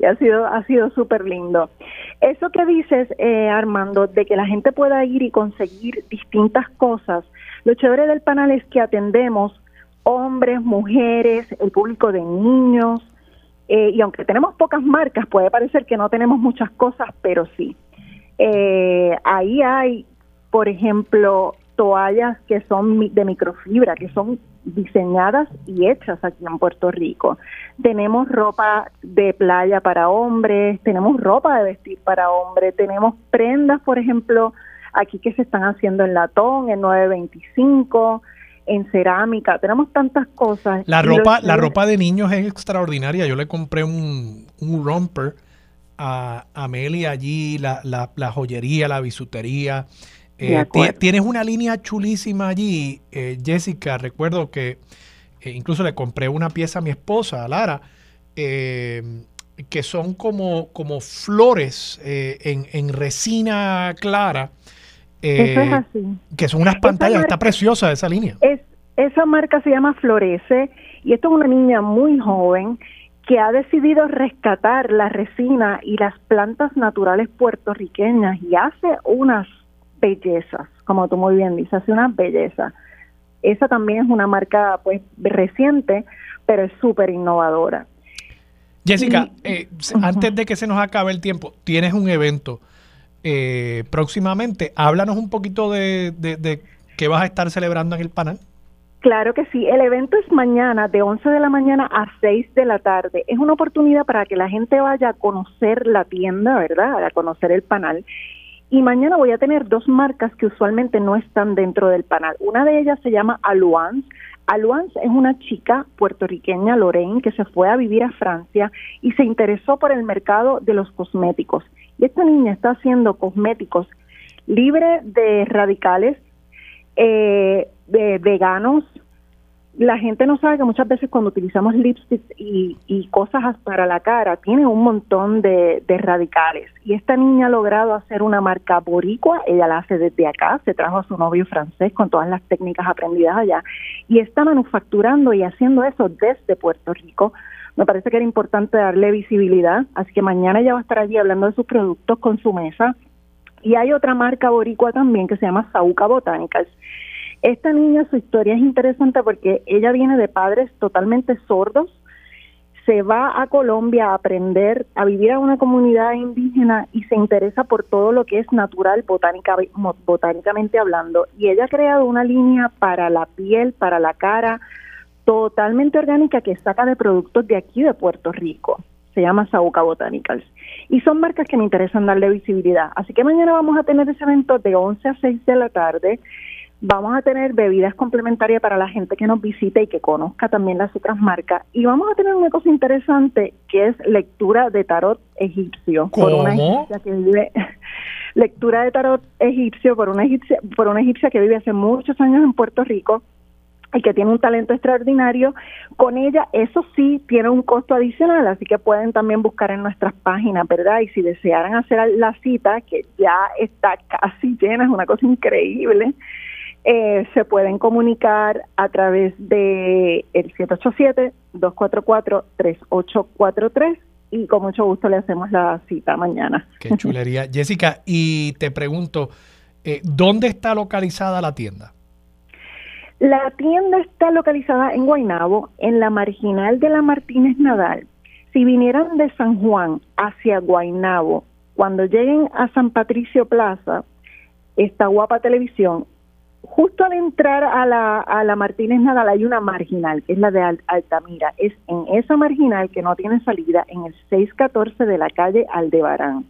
y ha sido ha sido súper lindo. Eso que dices, eh, Armando, de que la gente pueda ir y conseguir distintas cosas, lo chévere del panel es que atendemos hombres, mujeres, el público de niños, eh, y aunque tenemos pocas marcas, puede parecer que no tenemos muchas cosas, pero sí. Eh, ahí hay, por ejemplo, toallas que son de microfibra, que son diseñadas y hechas aquí en Puerto Rico. Tenemos ropa de playa para hombres, tenemos ropa de vestir para hombres, tenemos prendas, por ejemplo, aquí que se están haciendo en latón, en 925, en cerámica, tenemos tantas cosas. La ropa, la ropa de niños es extraordinaria. Yo le compré un, un romper a Amelia allí, la, la, la joyería, la bisutería. Eh, tienes una línea chulísima allí, eh, Jessica. Recuerdo que eh, incluso le compré una pieza a mi esposa, a Lara, que son como, como flores en, resina clara. Eso es así. Que son unas pantallas. está preciosa esa línea. Es, esa marca se llama Florece y esto es una niña muy joven que ha decidido rescatar la resina y las plantas naturales puertorriqueñas y hace unas bellezas, como tú muy bien dices, hace una belleza. Esa también es una marca pues reciente, pero es súper innovadora. Jessica, eh, antes de que se nos acabe el tiempo, tienes un evento eh, próximamente. Háblanos un poquito de, de, qué vas a estar celebrando en el panel. Claro que sí, el evento es mañana de 11 de la mañana a 6 de la tarde. Es una oportunidad para que la gente vaya a conocer la tienda, ¿verdad? A conocer el panel. Y mañana voy a tener dos marcas que usualmente no están dentro del panel. Una de ellas se llama Aluance. Aluance es una chica puertorriqueña, Lorraine, que se fue a vivir a Francia y se interesó por el mercado de los cosméticos. Y esta niña está haciendo cosméticos libre de radicales, eh, de veganos, la gente no sabe que muchas veces cuando utilizamos lipsticks y, cosas para la cara, tiene un montón de, radicales. Y esta niña ha logrado hacer una marca boricua, ella la hace desde acá, se trajo a su novio francés con todas las técnicas aprendidas allá, y está manufacturando y haciendo eso desde Puerto Rico. Me parece que era importante darle visibilidad, así que mañana ella va a estar allí hablando de sus productos con su mesa. Y hay otra marca boricua también que se llama Sauca Botanicals esta niña, su historia es interesante porque ella viene de padres totalmente sordos, se va a Colombia a aprender, a vivir a una comunidad indígena y se interesa por todo lo que es natural botánica, botánicamente hablando. Y ella ha creado una línea para la piel, para la cara, totalmente orgánica que saca de productos de aquí de Puerto Rico. Se llama Sauca Botanicals. Y son marcas que me interesan darle visibilidad. Así que mañana vamos a tener ese evento de 11 a 6 de la tarde. Vamos a tener bebidas complementarias para la gente que nos visite y que conozca también las otras marcas. Y vamos a tener una cosa interesante que es lectura de tarot egipcio. Por una egipcia que vive, lectura de tarot egipcio por una egipcia, por una egipcia que vive hace muchos años en Puerto Rico y que tiene un talento extraordinario. Con ella, eso sí, tiene un costo adicional, así que pueden también buscar en nuestras páginas, ¿verdad? Y si desearan hacer la cita, que ya está casi llena, es una cosa increíble, eh, se pueden comunicar a través de el 787-244-3843 y con mucho gusto le hacemos la cita mañana. Qué chulería. Jessica, y te pregunto, eh, ¿dónde está localizada la tienda? La tienda está localizada en Guaynabo, en la marginal de la Martínez Nadal. Si vinieran de San Juan hacia Guaynabo, cuando lleguen a San Patricio Plaza, esta guapa televisión justo al entrar a la, a la Martínez Nadal hay una marginal, que es la de Altamira. Es en esa marginal que no tiene salida, en el 614 de la calle Aldebarán.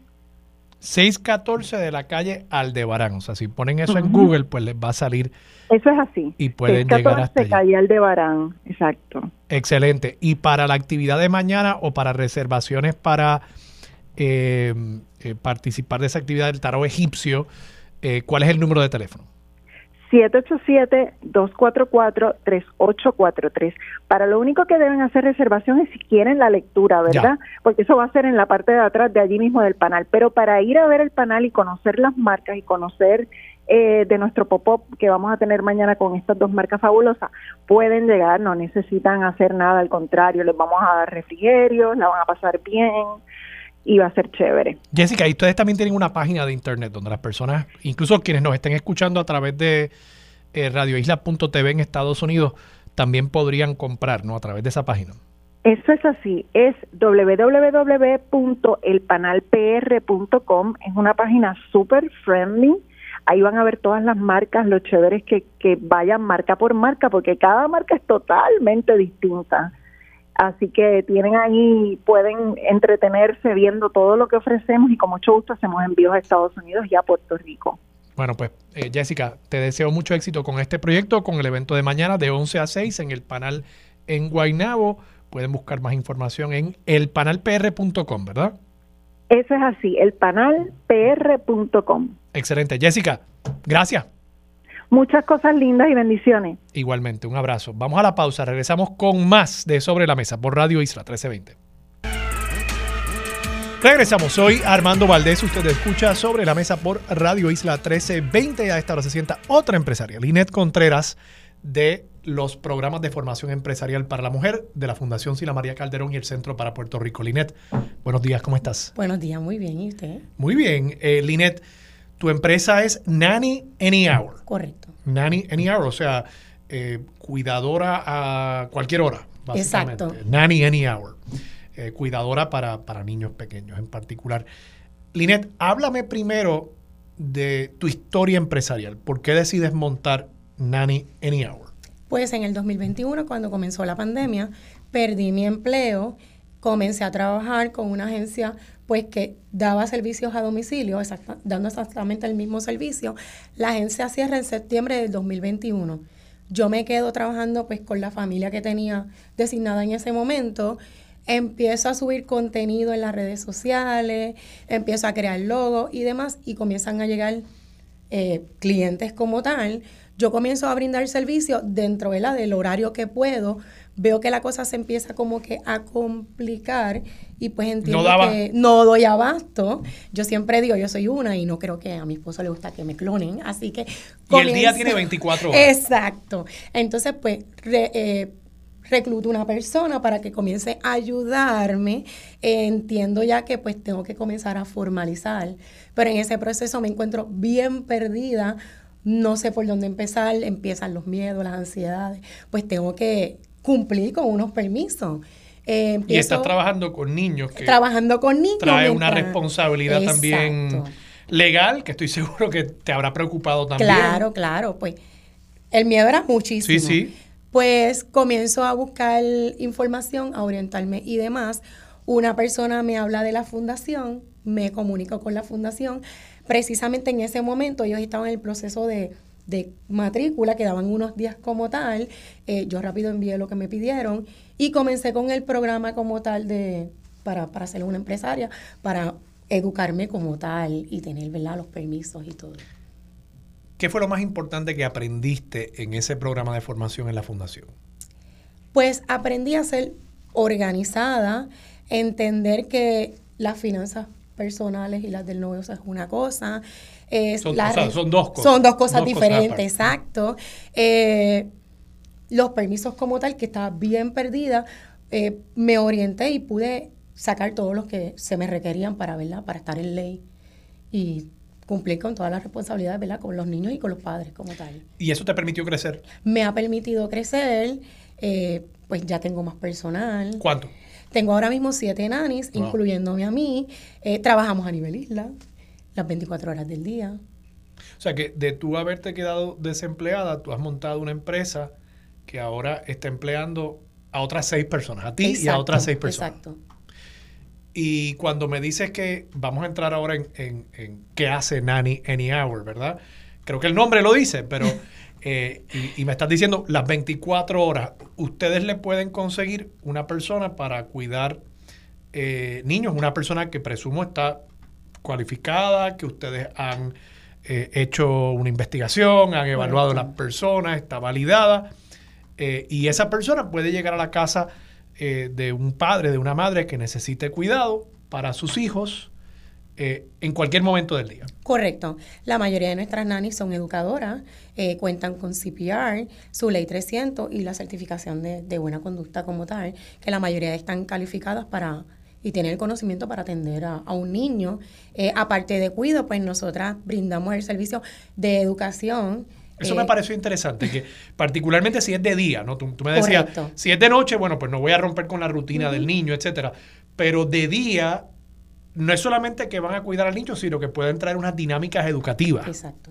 614 de la calle Aldebarán. O sea, si ponen eso en Google, pues les va a salir. Eso es así. Y pueden llegar hasta allí. calle Aldebarán, exacto. Excelente. Y para la actividad de mañana o para reservaciones para eh, eh, participar de esa actividad del tarot egipcio, eh, ¿cuál es el número de teléfono? 787-244-3843. Para lo único que deben hacer reservación es si quieren la lectura, ¿verdad? Porque eso va a ser en la parte de atrás de allí mismo del panel. Pero para ir a ver el panel y conocer las marcas y conocer eh, de nuestro pop-up que vamos a tener mañana con estas dos marcas fabulosas, pueden llegar, no necesitan hacer nada, al contrario, les vamos a dar refrigerios, la van a pasar bien y va a ser chévere. Jessica, y ustedes también tienen una página de internet donde las personas, incluso quienes nos estén escuchando a través de eh, radioisla.tv en Estados Unidos, también podrían comprar, ¿no? A través de esa página. Eso es así, es www.elpanalpr.com, es una página súper friendly, ahí van a ver todas las marcas, lo chévere que, que vayan marca por marca, porque cada marca es totalmente distinta. Así que tienen ahí, pueden entretenerse viendo todo lo que ofrecemos y con mucho gusto hacemos envíos a Estados Unidos y a Puerto Rico. Bueno, pues eh, Jessica, te deseo mucho éxito con este proyecto, con el evento de mañana de 11 a 6 en el panel en Guaynabo. Pueden buscar más información en elpanalpr.com, ¿verdad? Eso es así, elpanalpr.com. Excelente. Jessica, gracias. Muchas cosas lindas y bendiciones. Igualmente, un abrazo. Vamos a la pausa, regresamos con más de Sobre la Mesa por Radio Isla 1320. Regresamos, soy Armando Valdés, usted escucha Sobre la Mesa por Radio Isla 1320. A esta hora se sienta otra empresaria, Linet Contreras, de los programas de formación empresarial para la mujer de la Fundación Sila María Calderón y el Centro para Puerto Rico. Linet, buenos días, ¿cómo estás? Buenos días, muy bien, ¿y usted? Muy bien, eh, Linet tu empresa es Nanny Any Hour. Correcto. Nanny Any Hour, o sea, eh, cuidadora a cualquier hora. Exacto. Nanny Any Hour. eh, cuidadora para, para niños pequeños en particular. Linet, háblame primero de tu historia empresarial. ¿Por qué decides montar Nanny Any Hour? Pues en el 2021, cuando comenzó la pandemia, perdí mi empleo, comencé a trabajar con una agencia pues que daba servicios a domicilio, dando exactamente el mismo servicio. La agencia cierra en septiembre del 2021. Yo me quedo trabajando pues con la familia que tenía designada en ese momento. Empiezo a subir contenido en las redes sociales, empiezo a crear logos y demás y comienzan a llegar eh, clientes como tal. Yo comienzo a brindar servicio dentro de la, del horario que puedo, veo que la cosa se empieza como que a complicar y pues entiendo que no doy abasto. Yo siempre digo, yo soy una y no creo que a mi esposo le gusta que me clonen, así que... Y el día tiene 24 horas. Exacto. Entonces, pues, eh, recluto una persona para que comience a ayudarme. entiendo ya que pues tengo que comenzar a formalizar, pero en ese proceso me encuentro bien perdida. No sé por dónde empezar, empiezan los miedos, las ansiedades, pues tengo que cumplir con unos permisos. Eh, y estás trabajando con niños. Que trabajando con niños. Trae una responsabilidad también legal, que estoy seguro que te habrá preocupado también. Claro, claro. Pues el miedo era muchísimo. Sí, sí. Pues comienzo a buscar información, a orientarme y demás. Una persona me habla de la fundación, me comunico con la fundación. Precisamente en ese momento ellos estaban en el proceso de de matrícula, quedaban unos días como tal, eh, yo rápido envié lo que me pidieron y comencé con el programa como tal de, para, para ser una empresaria, para educarme como tal y tener ¿verdad? los permisos y todo. ¿Qué fue lo más importante que aprendiste en ese programa de formación en la fundación? Pues aprendí a ser organizada, entender que las finanzas personales y las del novio es una cosa, son, dos cosas. Son dos cosas diferentes, exacto. Eh, los permisos como tal, que estaba bien perdida, eh, me orienté y pude sacar todos los que se me requerían para, ¿verdad? para estar en ley y cumplir con todas las responsabilidades, ¿verdad? Con los niños y con los padres como tal. ¿Y eso te permitió crecer? Me ha permitido crecer, eh, pues ya tengo más personal. ¿Cuánto? Tengo ahora mismo siete nanis, incluyéndome a mí. trabajamos a nivel isla las 24 horas del día. O sea que de tú haberte quedado desempleada, tú has montado una empresa que ahora está empleando a otras seis personas, a ti y a otras seis personas. Exacto. Y cuando me dices que vamos a entrar ahora en, qué hace Nanny Any Hour, ¿verdad? Creo que el nombre lo dice, pero eh, y, me estás diciendo las 24 horas, ustedes le pueden conseguir una persona para cuidar eh, niños, una persona que presumo está cualificada, que ustedes han eh, hecho una investigación, han evaluado a las personas, está validada, y esa persona puede llegar a la casa de un padre, de una madre que necesite cuidado para sus hijos en cualquier momento del día. Correcto. La mayoría de nuestras nannies son educadoras, cuentan con CPR, su ley 300 y la certificación de, de buena conducta como tal, que la mayoría están calificadas para y tener el conocimiento para atender a, un niño. Eh, aparte de cuido, pues nosotras brindamos el servicio de educación. Eso me eh, pareció interesante, que particularmente si es de día, ¿no? Tú, me decías, si es de noche, bueno, pues no voy a romper con la rutina del niño, etcétera. Pero de día, no es solamente que van a cuidar al niño, sino que pueden traer unas dinámicas educativas. Exacto.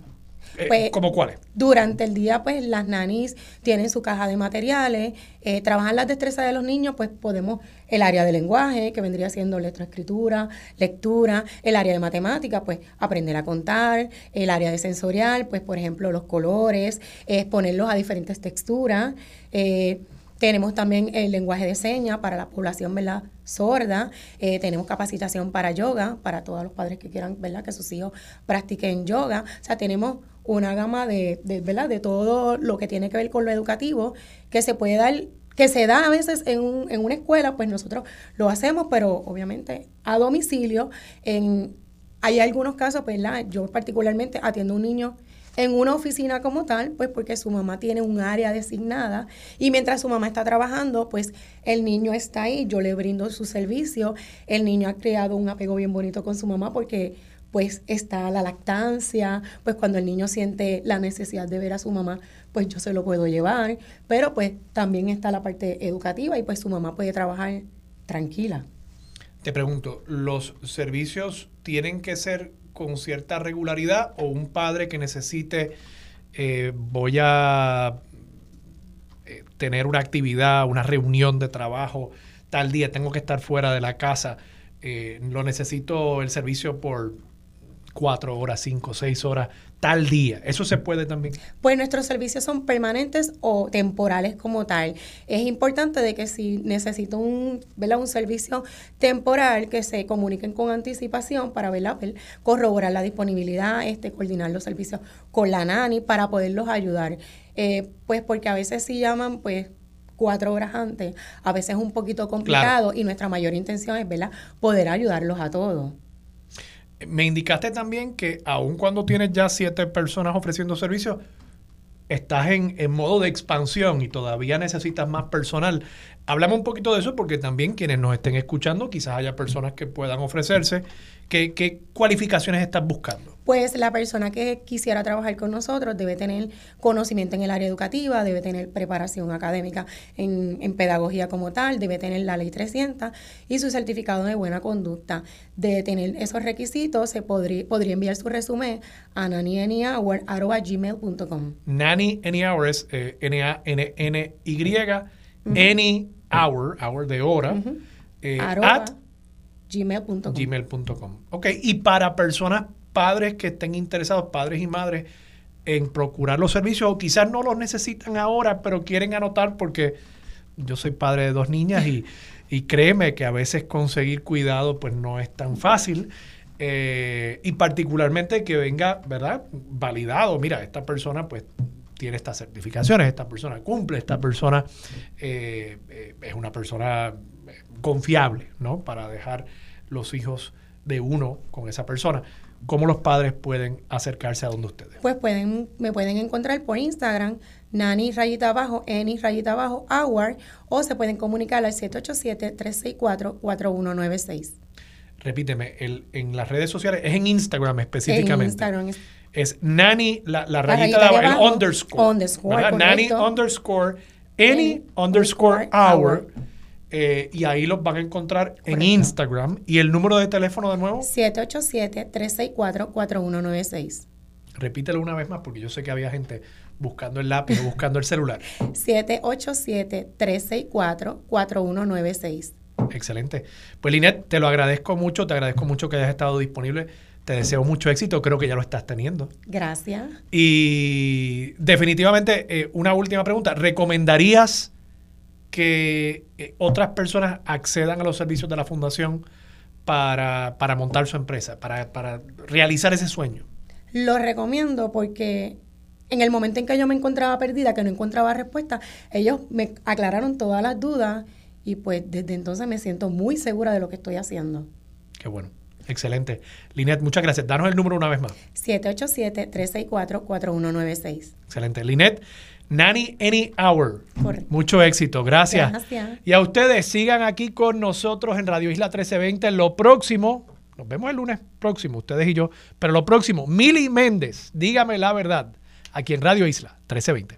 Eh, pues, ¿Cómo cuáles? Durante el día, pues las nanis tienen su caja de materiales, eh, trabajan las destrezas de los niños, pues podemos, el área de lenguaje, que vendría siendo letroescritura, lectura, el área de matemática, pues aprender a contar, el área de sensorial, pues por ejemplo los colores, exponerlos a diferentes texturas. Eh, tenemos también el lenguaje de señas para la población ¿verdad? sorda. Eh, tenemos capacitación para yoga, para todos los padres que quieran ¿verdad? que sus hijos practiquen yoga. O sea, tenemos una gama de, de, ¿verdad? de todo lo que tiene que ver con lo educativo que se puede dar que se da a veces en, un, en una escuela, pues nosotros lo hacemos, pero obviamente a domicilio. En, hay algunos casos, ¿verdad? Yo particularmente atiendo a un niño en una oficina como tal, pues porque su mamá tiene un área designada. Y mientras su mamá está trabajando, pues el niño está ahí, yo le brindo su servicio, el niño ha creado un apego bien bonito con su mamá porque pues está la lactancia, pues cuando el niño siente la necesidad de ver a su mamá, pues yo se lo puedo llevar, pero pues también está la parte educativa y pues su mamá puede trabajar tranquila. Te pregunto, ¿los servicios tienen que ser con cierta regularidad o un padre que necesite, eh, voy a eh, tener una actividad, una reunión de trabajo, tal día tengo que estar fuera de la casa, eh, lo necesito el servicio por cuatro horas, cinco, seis horas, tal día. ¿Eso se puede también? Pues nuestros servicios son permanentes o temporales como tal. Es importante de que si necesito un, un servicio temporal, que se comuniquen con anticipación para ¿verdad? corroborar la disponibilidad, este, coordinar los servicios con la NANI para poderlos ayudar. Eh, pues porque a veces si llaman, pues cuatro horas antes, a veces es un poquito complicado y nuestra mayor intención es ¿verdad? poder ayudarlos a todos. Me indicaste también que aun cuando tienes ya siete personas ofreciendo servicios, estás en, en, modo de expansión y todavía necesitas más personal. Hablamos un poquito de eso porque también quienes nos estén escuchando, quizás haya personas que puedan ofrecerse. ¿Qué, qué cualificaciones estás buscando? Pues la persona que quisiera trabajar con nosotros debe tener conocimiento en el área educativa, debe tener preparación académica en, pedagogía como tal, debe tener la ley 300 y su certificado de buena conducta. De tener esos requisitos, se podría, podría enviar su resumen a nannyanyhour.gmail.com. Nanny es eh, N-A-N-N-Y, any hour, hour de hora, eh, at gmail.com. gmail.com. Ok, y para personas padres que estén interesados, padres y madres, en procurar los servicios o quizás no los necesitan ahora, pero quieren anotar porque yo soy padre de dos niñas y, créeme que a veces conseguir cuidado pues no es tan fácil. Eh, y particularmente que venga, ¿verdad? Validado, mira, esta persona pues tiene estas certificaciones, esta persona cumple, esta persona eh, eh, es una persona confiable, ¿no? Para dejar los hijos de uno con esa persona. ¿Cómo los padres pueden acercarse a donde ustedes? Pues pueden, me pueden encontrar por Instagram, nani rayita abajo, eni rayita abajo, hour, o se pueden comunicar al 787-364-4196. Repíteme, el, en las redes sociales, es en Instagram específicamente. En Instagram es, nani, la, rayita, de abajo, el underscore. Underscore. Nani underscore, any underscore hour eh, y ahí los van a encontrar en Instagram. ¿Y el número de teléfono de nuevo? 787-364-4196. Repítelo una vez más porque yo sé que había gente buscando el lápiz o buscando el celular. 787-364-4196. Excelente. Pues Linet, te lo agradezco mucho, te agradezco mucho que hayas estado disponible. Te deseo mucho éxito, creo que ya lo estás teniendo. Gracias. Y definitivamente, eh, una última pregunta. ¿Recomendarías que eh, otras personas accedan a los servicios de la fundación para, montar su empresa, para, para realizar ese sueño? Lo recomiendo porque en el momento en que yo me encontraba perdida, que no encontraba respuesta, ellos me aclararon todas las dudas y pues desde entonces me siento muy segura de lo que estoy haciendo. Qué bueno. Excelente. Linet, muchas gracias. Danos el número una vez más. 787-364-4196. Excelente. Linet, Nanny Any Hour. Mucho éxito, gracias. Y a ustedes sigan aquí con nosotros en Radio Isla 1320. Lo próximo, nos vemos el lunes próximo, ustedes y yo, pero lo próximo, Mili Méndez, dígame la verdad, aquí en Radio Isla 1320.